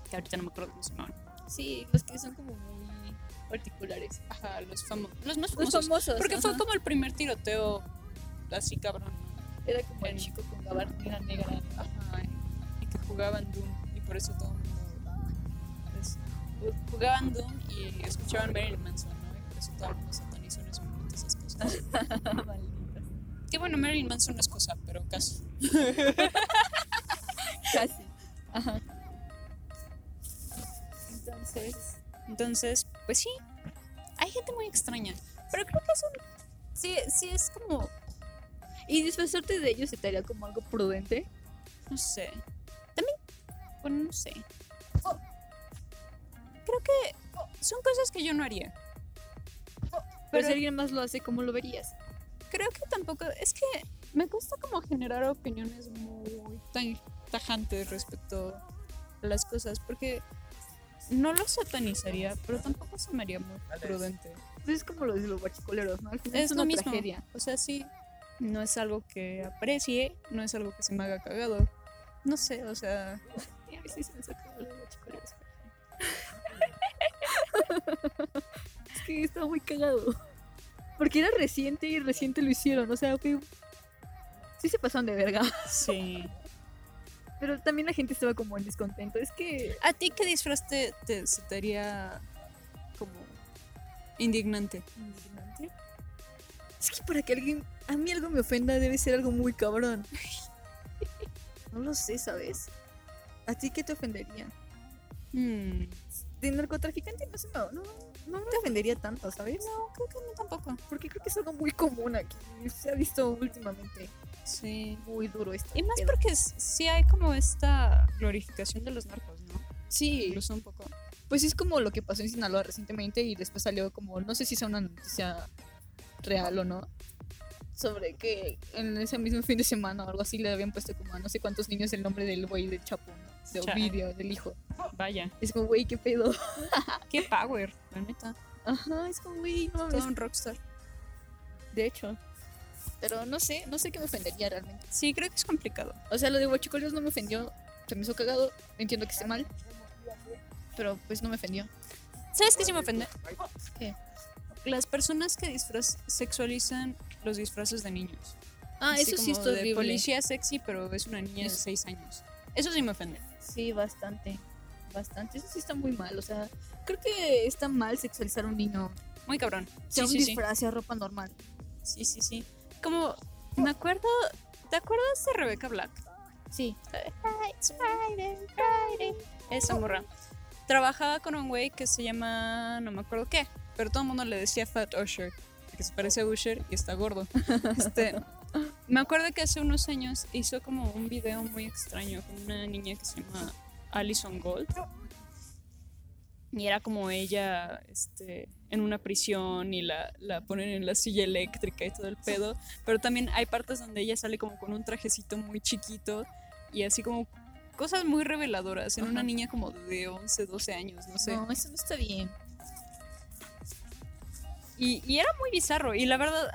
Que ahorita no me acuerdo cómo se llamaban. Sí, los que son como muy particulares. Ajá, los famosos. Los más Los famosos. porque fue como el primer tiroteo así cabrón. Era como el chico con gabardina negra. Ajá, y que jugaban Doom. Y por eso todo el mundo. pues, jugaban Doom y escuchaban Marilyn Manson, ¿no? Y por eso todo el mundo satanizó en ese momento esas cosas. Malditas. Que bueno, Marilyn Manson no es cosa, pero casi. Casi. Ajá. Entonces, Entonces, pues sí, hay gente muy extraña. Pero creo que eso sí, sí es como, ¿y disfrazarte de ellos se te haría como algo prudente? no sé. También, bueno, no sé. Creo que son cosas que yo no haría. Pero, Pero- si alguien más lo hace, ¿cómo lo verías? Creo que tampoco, es que me gusta como generar opiniones muy tan tajantes respecto a las cosas, porque no lo satanizaría, pero tampoco se me haría muy prudente. Pues es como lo de los guachicoleros, ¿no? Al final es, es una lo mismo. tragedia. O sea, sí, no es algo que aprecie, no es algo que se me haga cagado. No sé, o sea, a sí se me los guachicoleros. es que está muy cagado. Porque era reciente y reciente lo hicieron. O sea, que sí se pasaron de verga. sí. Pero también la gente estaba como en descontento. Es que ¿A ti qué disfraz te, te, se te haría como indignante? indignante. Es que para que alguien, a mí algo me ofenda debe ser algo muy cabrón. No lo sé, ¿sabes? ¿A ti qué te ofendería? Hmm, De narcotraficante no sé, no, no, no me ofendería tanto, ¿sabes? No, creo que no tampoco. Porque creo que es algo muy común aquí. Se ha visto últimamente Sí. muy duro esto. Y más porque sí hay como esta glorificación de los narcos, ¿no? Sí, Incluso un poco. pues es como lo que pasó en Sinaloa recientemente y después salió como, no sé si sea una noticia real o no, sobre que en ese mismo fin de semana o algo así le habían puesto como a no sé cuántos niños el nombre del güey del Chapo, ¿no? de. Ovidio, del hijo. Vaya. Es como, güey, qué pedo. Qué power, la neta. Ajá, es como, güey, no mames. Todo un rockstar. De hecho. Pero no sé, no sé qué me ofendería realmente. Sí, creo que es complicado. O sea, lo de guachicoleros no me ofendió. Se me hizo cagado. Entiendo que esté mal. Pero pues no me ofendió. ¿Sabes qué sí me ofende? ¿Qué? Las personas que disfraz sexualizan los disfraces de niños. Ah, así eso sí de horrible. policía sexy, pero es una niña de 6 años. Eso sí me ofende. Sí, bastante. Bastante. Eso sí está muy mal. O sea, creo que está mal sexualizar a un niño. Muy cabrón. Sea Sí, un sí, disfraz, ropa normal. Sí, sí, sí. Como, me acuerdo, ¿te acuerdas de Rebecca Black? Sí. It's Friday, Friday. Esa morra. Trabajaba con un güey que se llama, no me acuerdo qué, pero todo el mundo le decía Fat Usher, que se parece a Usher y está gordo. Este, me acuerdo que hace unos años hizo como un video muy extraño con una niña que se llama Alison Gold. Y era como ella este, en una prisión y la, la ponen en la silla eléctrica y todo el pedo. Pero también hay partes donde ella sale como con un trajecito muy chiquito y así como cosas muy reveladoras en una niña como de 11, 12 años, no sé. No, eso no está bien. Y, y era muy bizarro. Y la verdad,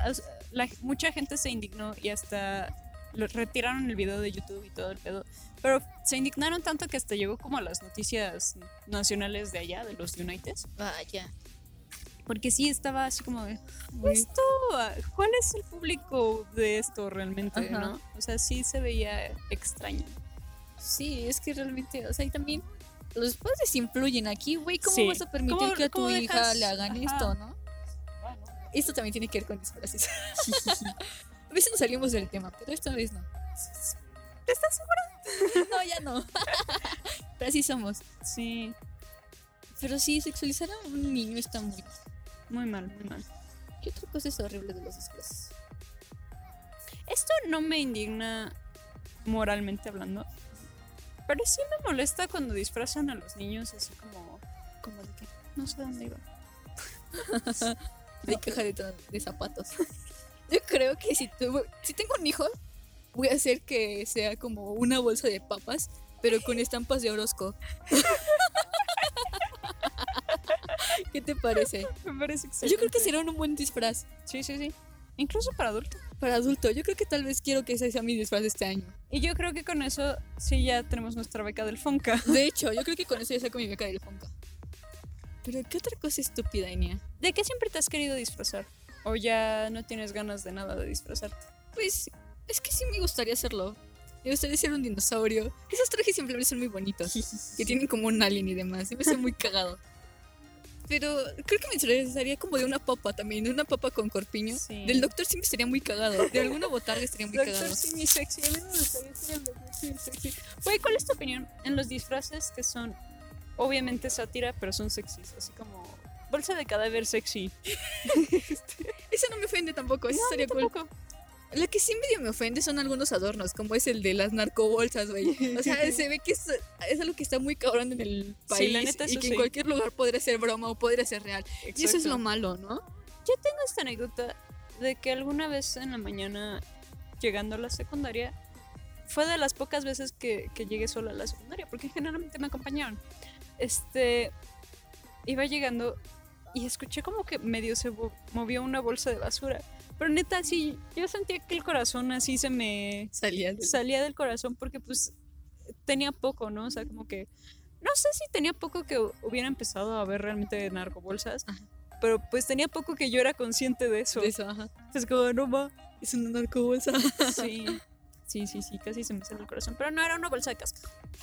la- mucha gente se indignó y hasta lo retiraron el video de YouTube y todo el pedo. Pero se indignaron tanto que hasta llegó como a las noticias nacionales de allá, de los Uniteds. Vaya. Porque sí estaba así como de, esto, ah, ¿cuál es el público de esto realmente, Ajá. no? O sea, sí se veía extraño. Sí, es que realmente, o sea, y también los padres influyen aquí, güey. ¿Cómo Sí. vas a permitir ¿Cómo- que a tu hija dejas? le hagan Ajá. esto, no? Esto también tiene que ver con disfraces. a veces nos salimos del tema, pero esta vez no. ¿Estás segura? No, ya no. pero así somos. Sí, Pero sí, sexualizar a un niño está muy... muy mal, muy mal. ¿Qué otra cosa es horrible de los disfraces? Esto no me indigna moralmente hablando. Pero sí me molesta cuando disfrazan a los niños así como... Como de que... No sé dónde iba. De caja de, to- de zapatos. Yo creo que si, tuvo- si tengo un hijo, voy a hacer que sea como una bolsa de papas, pero con estampas de Orozco. ¿Qué te parece? Me parece Yo creo que será un buen disfraz Sí, sí, sí. Incluso para adultos. para adulto. Yo creo que tal vez quiero que ese sea mi disfraz este año. Y yo creo que con eso sí ya tenemos nuestra beca del Fonca. De hecho, yo creo que con eso ya saco mi beca del Fonca. Pero ¿qué otra cosa estúpida, Enia? ¿De qué siempre te has querido disfrazar? ¿O ya no tienes ganas de nada de disfrazarte? Pues es que sí me gustaría hacerlo. Me gustaría ser un dinosaurio. Esos trajes inflables son muy bonitos. que tienen como un alien y demás. Se me hace muy cagado. Pero creo que me disfrazaría como de una papa también, de una papa con corpiño. Sí. Del doctor sí me estaría muy cagado. De alguna botarga estaría muy cagado. Doctor Simi Sexy. A mí no me gustaría ser el Doctor Simi Sexy. Güey, ¿cuál es tu opinión en los disfraces que son obviamente sátira, pero son sexys? Así como bolsa de cadáver sexy. Eso no me ofende tampoco, eso estaría cool. Lo que sí medio me ofende son algunos adornos, como es el de las narcobolsas, güey. O sea, se ve que es, es algo que está muy cabrón en el país Sí, la neta, y que sí. en cualquier lugar podría ser broma o podría ser real. Y eso es lo malo, ¿no? Tengo esta anécdota de que alguna vez en la mañana, llegando a la secundaria, fue de las pocas veces que, que llegué sola a la secundaria, porque generalmente me acompañaron. Este, iba llegando y escuché como que medio se movió una bolsa de basura. Pero neta, sí, yo sentía que el corazón así se me Salía del- salía del corazón porque pues tenía poco, ¿no? O sea, como que no sé si tenía poco que hu- hubiera empezado a ver realmente narcobolsas, Ajá. pero pues tenía poco que yo era consciente de eso. de eso, ajá. Es como, no ma. Es una narcobolsa. Sí. Sí, sí, sí, casi se me sale el corazón. Pero no era una bolsa de casca.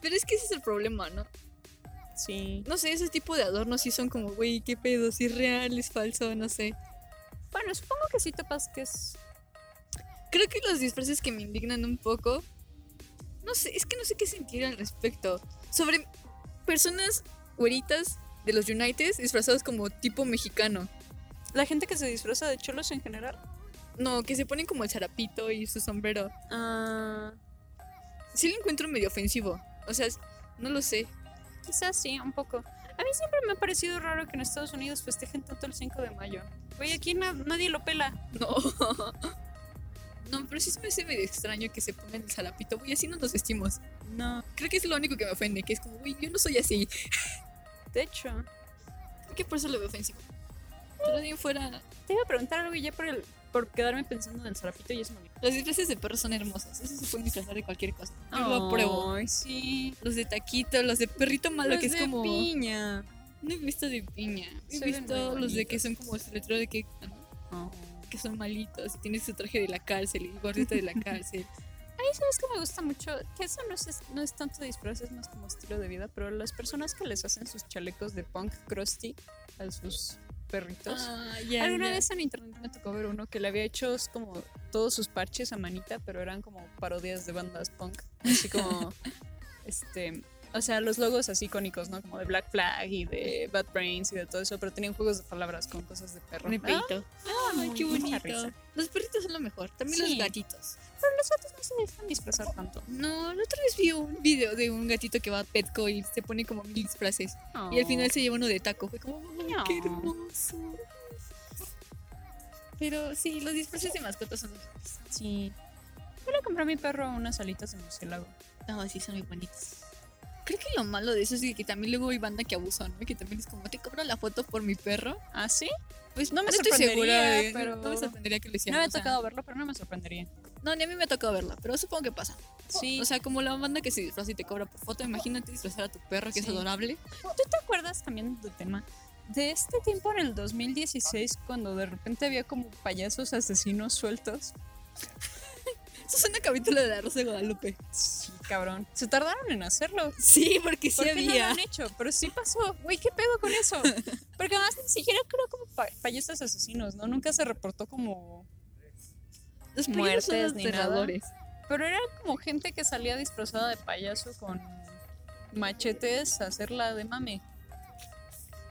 Pero es que ese es el problema, ¿no? Sí. No sé, ese tipo de adornos sí son como, güey, qué pedo, si es real, es falso, no sé. Bueno, supongo que sí topas que es. Creo que los disfraces que me indignan un poco, no sé, es que no sé qué sentir al respecto. Sobre personas güeritas de los United disfrazados como tipo mexicano. La gente que se disfraza de cholos en general. No, que se ponen como el zarapito y su sombrero. Ah. Sí lo encuentro medio ofensivo. O sea, no lo sé. Quizás sí, un poco. A mí siempre me ha parecido raro que en Estados Unidos festejen tanto el 5 de mayo. Güey, aquí na- nadie lo pela. No. No, pero sí se me hace medio extraño que se pongan el zarapito. Güey, así no nos vestimos. No, Creo que es lo único que me ofende, que es como, güey, yo no soy así. de hecho. Creo que por eso lo veo ofensivo. Pero de ahí en fuera, Te iba a preguntar algo ya por, el, por quedarme pensando en el zarapito y eso me los disfraces de perros son hermosos. Eso se pueden disfrazar de cualquier cosa. Yo lo apruebo. Ay, sí. Los de taquito, los de perrito malo, Los que es de como. piña. No he visto de piña. He visto los de que son como el letrero de que. Oh. que son malitos tienes su traje de la cárcel y el gorrito de la cárcel. Ahí sabes que me gusta mucho, que eso no es, no es tanto disfraz, es más como estilo de vida, pero las personas que les hacen sus chalecos de punk crusty a sus perritos. Ah, ya, Alguna vez en internet me tocó ver uno que le había hecho como todos sus parches a manita, pero eran como parodias de bandas punk. Así como, este, o sea, los logos así icónicos, ¿no? Como de Black Flag y de Bad Brains y de todo eso, pero tenían juegos de palabras con cosas de perro. De Ah, perrito. Ay, qué bonito. Los perritos son lo mejor. También Sí. los gatitos. pero los otros no se dejan disfrazar tanto. No, la otra vez vi un video de un gatito que va a Petco y se pone como mil disfraces. Y al final se lleva uno de taco. Fue como, ¡ay, qué hermoso! Pero sí, los disfraces de mascotas son los mejores. Sí. Yo le compré a mi perro unas alitas de murciélago. No, sí, son muy bonitos. Creo que lo malo de eso es que también luego hay banda que abusa, ¿no? Que también es como, te cobro la foto por mi perro. ¿Ah, sí? Pues No me estoy segura, sorprendería, de- pero- no me sorprendería que lo hicieran. No me ha o sea, tocado verlo, pero no me sorprendería. No, ni a mí me ha tocado verla, pero supongo que pasa. Sí. O sea, como la banda que se disfraza y te cobra por foto, imagínate disfrazar a tu perro, que es Sí. adorable. ¿Tú te acuerdas también de tema? De este tiempo en el 2016, cuando de repente había como payasos asesinos sueltos. Eso es una capítulo de la Rosa de Guadalupe. Sí, cabrón. Se tardaron en hacerlo. Sí, porque sí ¿Por qué no lo había. han hecho? Pero sí pasó. Güey, ¿qué pedo con eso? Porque además ni siquiera creo como pa- payasos asesinos, ¿no? Nunca se reportó como... Los muertes ni nada. Pero era como gente que salía disfrazada de payaso con machetes a hacerla de mame.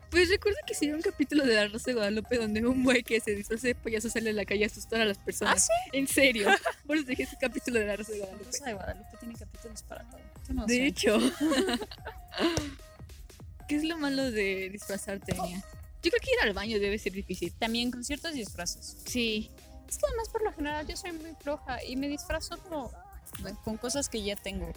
Pues recuerdo que sí un capítulo de la Rosa de Guadalupe donde un güey que se disfraza de payaso sale a la calle a asustar a las personas. ¿Ah, sí? En serio. Por eso dije ese capítulo de la Rosa de La Guadalupe. Rosa de Guadalupe tiene capítulos para todo. No De sé. hecho. ¿Qué es lo malo de disfrazarte, Nia? Yo creo que ir al baño debe ser difícil. También con ciertos disfraces. Sí. Es que además por lo general yo soy muy floja y me disfrazo como con cosas que ya tengo.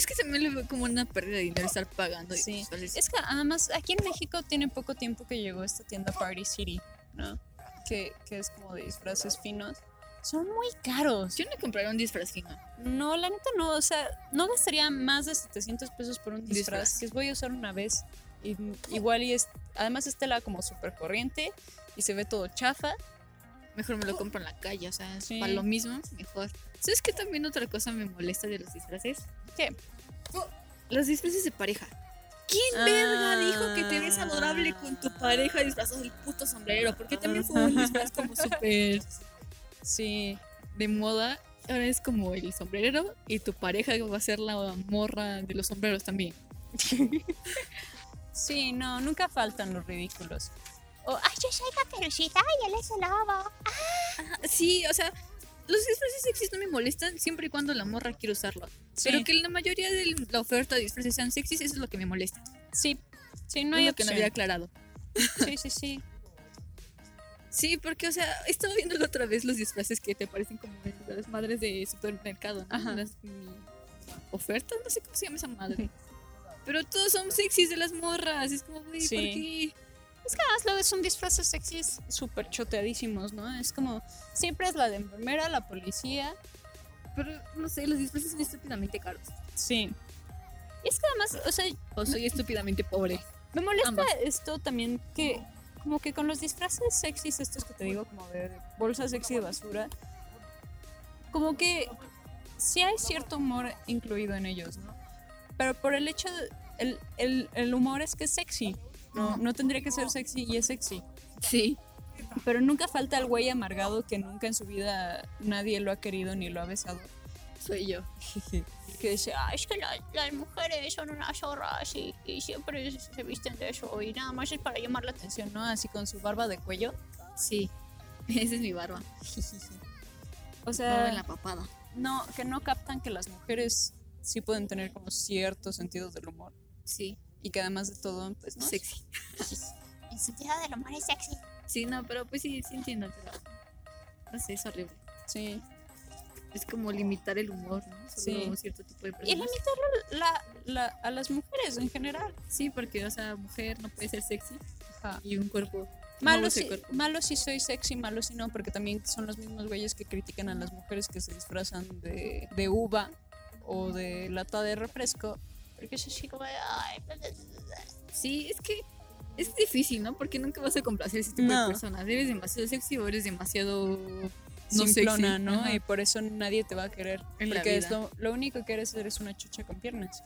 Es que también lo veo como una pérdida de dinero estar pagando. Sí. Es que además aquí en México tiene poco tiempo que llegó esta tienda Party City, ¿no? Que, que es como de disfraces finos. Son muy caros. Yo no compraría un disfraz fino. No, la neta no. O sea, no gastaría más de 700 pesos por un disfraz, Disfraz. que voy a usar una vez. Y, igual y es, además es tela como súper corriente y se ve todo chafa. Mejor me lo compro en la calle, o sea, Sí. para lo mismo, mejor. ¿Sabes qué también otra cosa me molesta de los disfraces? ¿Qué? Los disfraces de pareja. ¿Quién Ah. verga dijo que te ves adorable con tu pareja disfrazado del puto sombrero? Porque también fue un disfraz como súper Sí. de moda. Ahora es como el sombrero y tu pareja va a ser la morra de los sombreros también. Sí, no, nunca faltan los ridículos. O, ay, yo soy caperucita y él es el lobo. Sí, o sea, los disfraces sexys no me molestan siempre y cuando la morra quiere usarlo. Sí. Pero que la mayoría de la oferta de disfraces sean sexys, eso es lo que me molesta. Sí, sí, no hay lo que no había aclarado. Sí, sí, sí. Sí, porque, o sea, estaba viendo la otra vez los disfraces que te parecen como de las madres de supermercado, ¿no? Ajá. Las ofertas, no sé cómo se llama esa madre. Pero todos son sexys de las morras. Es como, güey, Sí. ¿por qué? Es que además luego son disfraces sexys súper choteadísimos, ¿no? Es como, siempre es la de enfermera, la policía. Pero, no sé, los disfraces son estúpidamente caros. Sí. Y es que además, o sea, O soy estúpidamente pobre. me molesta Ambas. esto también que, como que con los disfraces sexys, estos que te digo, como de bolsa sexy de basura, como que sí hay cierto humor incluido en ellos, ¿no? Pero por el hecho de, el, el, el humor es que es sexy. No, no tendría que ser sexy y es sexy. Sí. Pero nunca falta el güey amargado que nunca en su vida nadie lo ha querido ni lo ha besado. Soy yo. Que dice, Ah, es que la- las mujeres son unas zorras y, y siempre se visten de eso y nada más es para llamar la atención. ¿no? Así con su barba de cuello. Sí. Esa es mi barba. O Barba sea, en la papada. no, que no captan que las mujeres sí pueden tener como ciertos sentidos del humor. Sí. Y que además de todo, pues no. Sexy. El sentido del humor es sexy. Sí, no, pero pues sí, sí entiendo. Pero... No sé, es horrible. Sí. Es como limitar el humor, ¿no? Solo Sí. cierto tipo de Y personas. limitarlo la, la, a las mujeres en general. Sí, porque, o sea, mujer no puede ser sexy Ajá. y un cuerpo. Malo si, malo si soy sexy, malo si no, porque también son los mismos güeyes que critican a las mujeres que se disfrazan de, de uva o de lata de refresco. Porque es así como, de, ay, Sí, es que Es difícil, ¿no? Porque nunca vas a complacer ese tipo No. de personas. Eres demasiado sexy o eres demasiado no simplona, sexy. ¿no? Ajá. Y por eso nadie te va a querer. En la porque es lo, lo único que eres eres una chucha con piernas.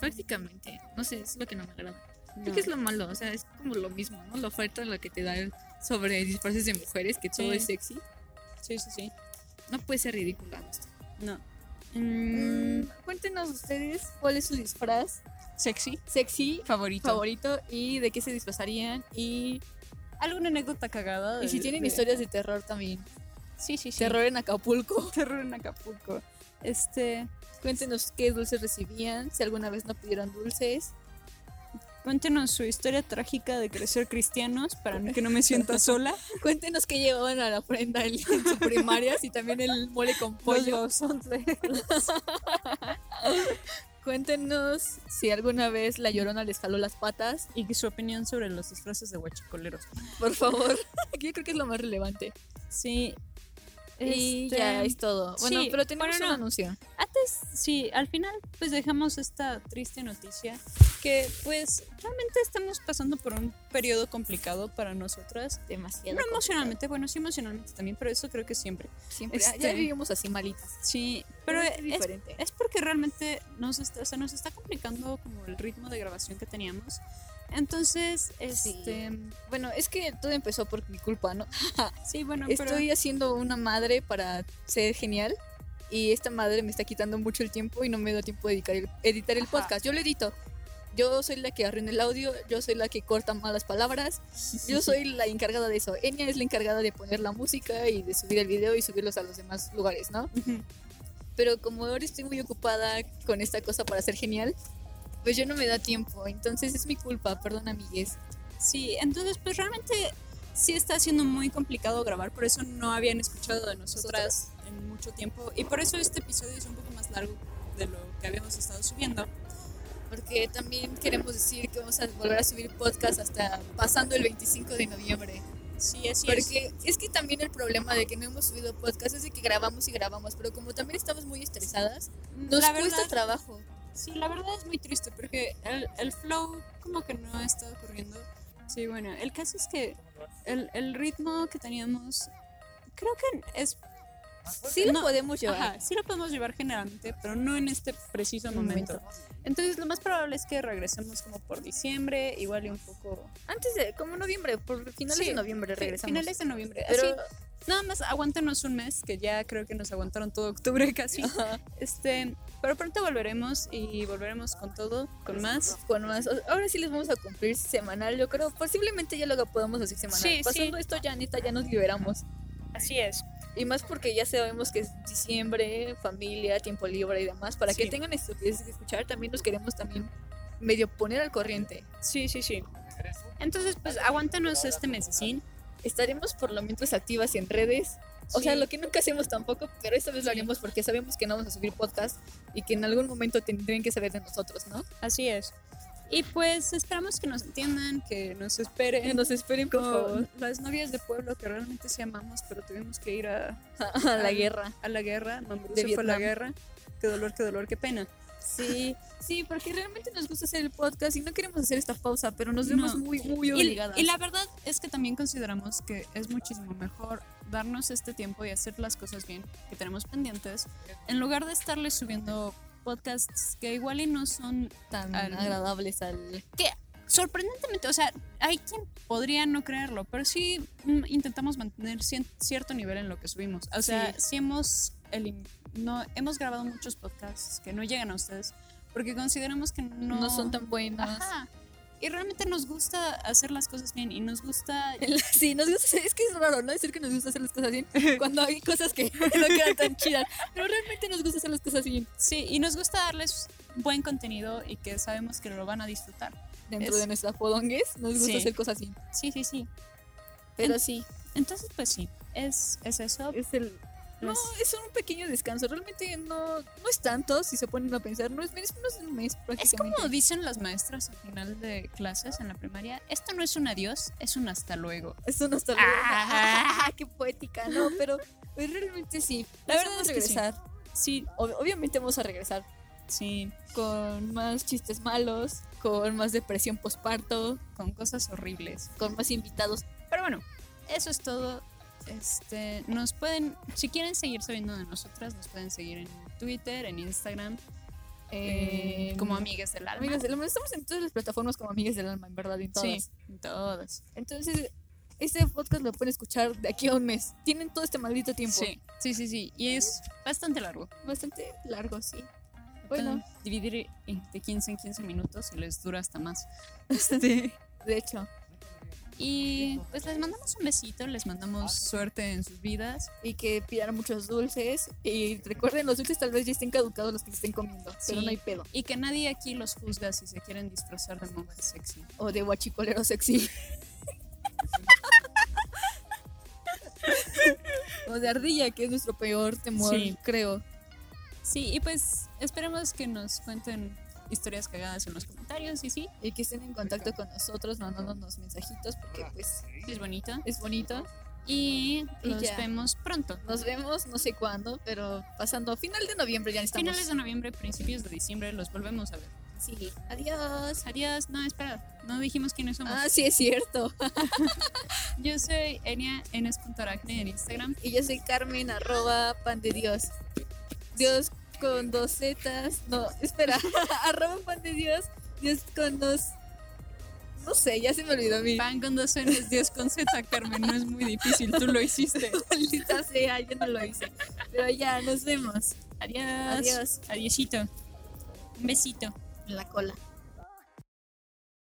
Prácticamente. No sé, es lo que no me agrada. Creo No. que es lo malo, o sea, es como lo mismo, ¿no? La oferta la que te dan sobre disfraces de mujeres, que todo Sí. es sexy. Sí, sí, sí. No puede ser ridícula. No. Mm, cuéntenos ustedes cuál es su disfraz Sexy. sexy Favorito. favorito y de qué se disfrazarían y, ¿Alguna anécdota cagada? y si tienen de- historias de terror también. Sí, sí, sí. Terror en Acapulco. Terror en Acapulco. Este. Cuéntenos qué dulces recibían, si alguna vez no pidieron dulces. Cuéntenos su historia trágica de crecer cristianos para que no me sienta sola. Cuéntenos qué llevaban a la ofrenda en, en su primaria, si también el mole con pollo. Cuéntenos si alguna vez la llorona les jaló las patas. y su opinión sobre los disfraces de huachicoleros. Por favor. Yo creo que es lo más relevante. Sí. Y este, ya es todo. Bueno, sí, pero tenemos bueno, un no. anuncio. Antes, sí, al final, pues dejamos esta triste noticia que, pues, realmente estamos pasando por un periodo complicado para nosotras. Demasiado. No emocionalmente, bueno, sí emocionalmente también, pero eso creo que siempre. Siempre. Este- Ya vivimos así malitas. Sí, pero es es, diferente. es porque realmente nos está, o sea, nos está complicando como el ritmo de grabación que teníamos. Entonces, este, Bueno, es que todo empezó por mi culpa, ¿no? sí, bueno, pero Estoy haciendo una madre para ser genial y esta madre me está quitando mucho el tiempo y no me da tiempo de editar el, editar el podcast. Yo lo edito. Yo soy la que arruina el audio, yo soy la que corta malas palabras, yo soy la encargada de eso. Enya es la encargada de poner la música y de subir el video y subirlos a los demás lugares, ¿no? Pero como ahora estoy muy ocupada con esta cosa para ser genial, pues yo no me da tiempo. Entonces es mi culpa, perdón amigues. Sí, entonces pues realmente sí está siendo muy complicado grabar, por eso no habían escuchado de nosotras en mucho tiempo y por eso este episodio es un poco más largo de lo que habíamos estado subiendo. Porque también queremos decir que vamos a volver a subir podcast hasta pasando el 25 de noviembre. Sí, así es. Porque es que también el problema de que no hemos subido podcast es de que grabamos y grabamos, pero como también estamos muy estresadas, nos la cuesta verdad, trabajo. Sí, la verdad es muy triste porque el, el flow como que no ha estado ocurriendo. Sí, bueno, el caso es que el, el ritmo que teníamos creo que es Sí lo No, podemos llevar. Ajá, sí lo podemos llevar generalmente, pero no en este preciso momento. Entonces, lo más probable es que regresemos como por diciembre, igual y un poco. Antes de, como noviembre, por finales Sí, de noviembre regresamos. Finales de noviembre. pero Así, nada más aguántanos un mes, que ya creo que nos aguantaron todo octubre casi. Ajá, Este, pero pronto volveremos y volveremos con todo, con más. con más. Ahora sí les vamos a cumplir semanal, yo creo. Posiblemente ya lo podamos hacer semanal. Sí, Pasando esto ya neta ya nos liberamos. Así es. Y más porque ya sabemos que es diciembre, familia, tiempo libre y demás. Para que tengan estupideces que escuchar, también los queremos también medio poner al corriente. Sí, sí, sí. Entonces, pues aguántanos este mesecín. Estaremos por lo menos activas en redes. O sea, lo que nunca hacemos tampoco, pero esta vez lo haremos porque sabemos que no vamos a subir podcast y que en algún momento tendrían que saber de nosotros, ¿no? Así es. Y pues esperamos que nos entiendan, que nos esperen. Que nos esperen, por como favor, las novias de pueblo que realmente sí amamos, pero tuvimos que ir a, a la al- guerra. a la guerra. Mambrú De se fue a la guerra. Qué dolor, qué dolor, qué pena. Sí, sí, porque realmente nos gusta hacer el podcast y no queremos hacer esta pausa, pero nos No. vemos muy, muy Y, obligadas. y la verdad es que también consideramos que es muchísimo mejor darnos este tiempo y hacer las cosas bien que tenemos pendientes, en lugar de estarles subiendo podcasts que igual y no son tan agradables al... sorprendentemente, o sea, hay quien podría no creerlo, pero sí mm, intentamos mantener cien- cierto nivel en lo que subimos. O sea, sí, hemos, elim- no, hemos grabado muchos podcasts que no llegan a ustedes porque consideramos que no, No, son tan buenos. Ajá. Y realmente nos gusta hacer las cosas bien y nos gusta... Sí, nos gusta hacer- es que es raro, ¿no? Decir que nos gusta hacer las cosas bien cuando hay cosas que no quedan tan chidas. Pero realmente nos gusta hacer las cosas bien Sí, y nos gusta darles buen contenido y que sabemos que lo van a disfrutar. dentro Es- de nuestra podongues. Nos gusta Sí. hacer cosas bien. Sí, sí, sí. Pero sí, Entonces, pues sí, es, es eso. es el... No, es un pequeño descanso. Realmente no, no es tanto, si se ponen a pensar. No es menos de un mes Es como dicen las maestras al final de clases en la primaria, esto no es un adiós, es un hasta luego. Es un hasta luego. Ah. ¡Qué poética! No, pero pues realmente sí. La verdad es que sí. regresar. Sí, Ob- obviamente vamos a regresar. Sí, con más chistes malos, con más depresión posparto, con cosas horribles. con más invitados. Pero bueno, eso es todo. Este, nos pueden, si quieren seguir sabiendo de nosotras, nos pueden seguir en Twitter, en Instagram, eh, Eh, como amigas del alma. Amigas del alma, estamos en todas las plataformas como amigas del alma, en verdad, en todas. Sí, en todas. Entonces, este podcast lo pueden escuchar de aquí a un mes. Tienen todo este maldito tiempo. Sí, sí, sí, sí. Y es bastante largo. Bastante largo, sí. Bueno, dividir en- de 15 en 15 minutos y les dura hasta más. Este, de hecho. Y pues les mandamos un besito, les mandamos suerte en sus vidas. Y que pidan muchos dulces. Y recuerden, los dulces tal vez ya estén caducados los que se estén comiendo. Pero no hay pedo. Y que nadie aquí los juzga si se quieren disfrazar de monje sexy. O de guachicolero sexy. o de ardilla, que es nuestro peor temor, Sí. creo. Sí, y pues esperemos que nos cuenten historias cagadas en los comentarios y sí, Y que estén en contacto con nosotros, mandándonos mensajitos, porque pues es bonito. es bonito. Y Y nos ya. vemos pronto. Nos vemos, no sé cuándo, pero pasando final de noviembre ya estamos. Finales de noviembre, principios de diciembre, los volvemos a ver. Sí, adiós. Adiós. No, espera, no dijimos quiénes somos. Ah, sí, es cierto. Yo soy Enia Enes.aracne en Instagram. Y yo soy Carmen, arroba pan de Dios. Dios con dos zetas. No, espera. arroba pan de Dios. Dios con dos. No sé, ya se me olvidó mi. Pan con dos Ns, Dios con Z, Carmen. No es muy difícil, tú lo hiciste. Maldita sea, yo no lo hice. Pero ya, nos vemos. Adiós. Adiós. Adiosito. Un besito. En la cola.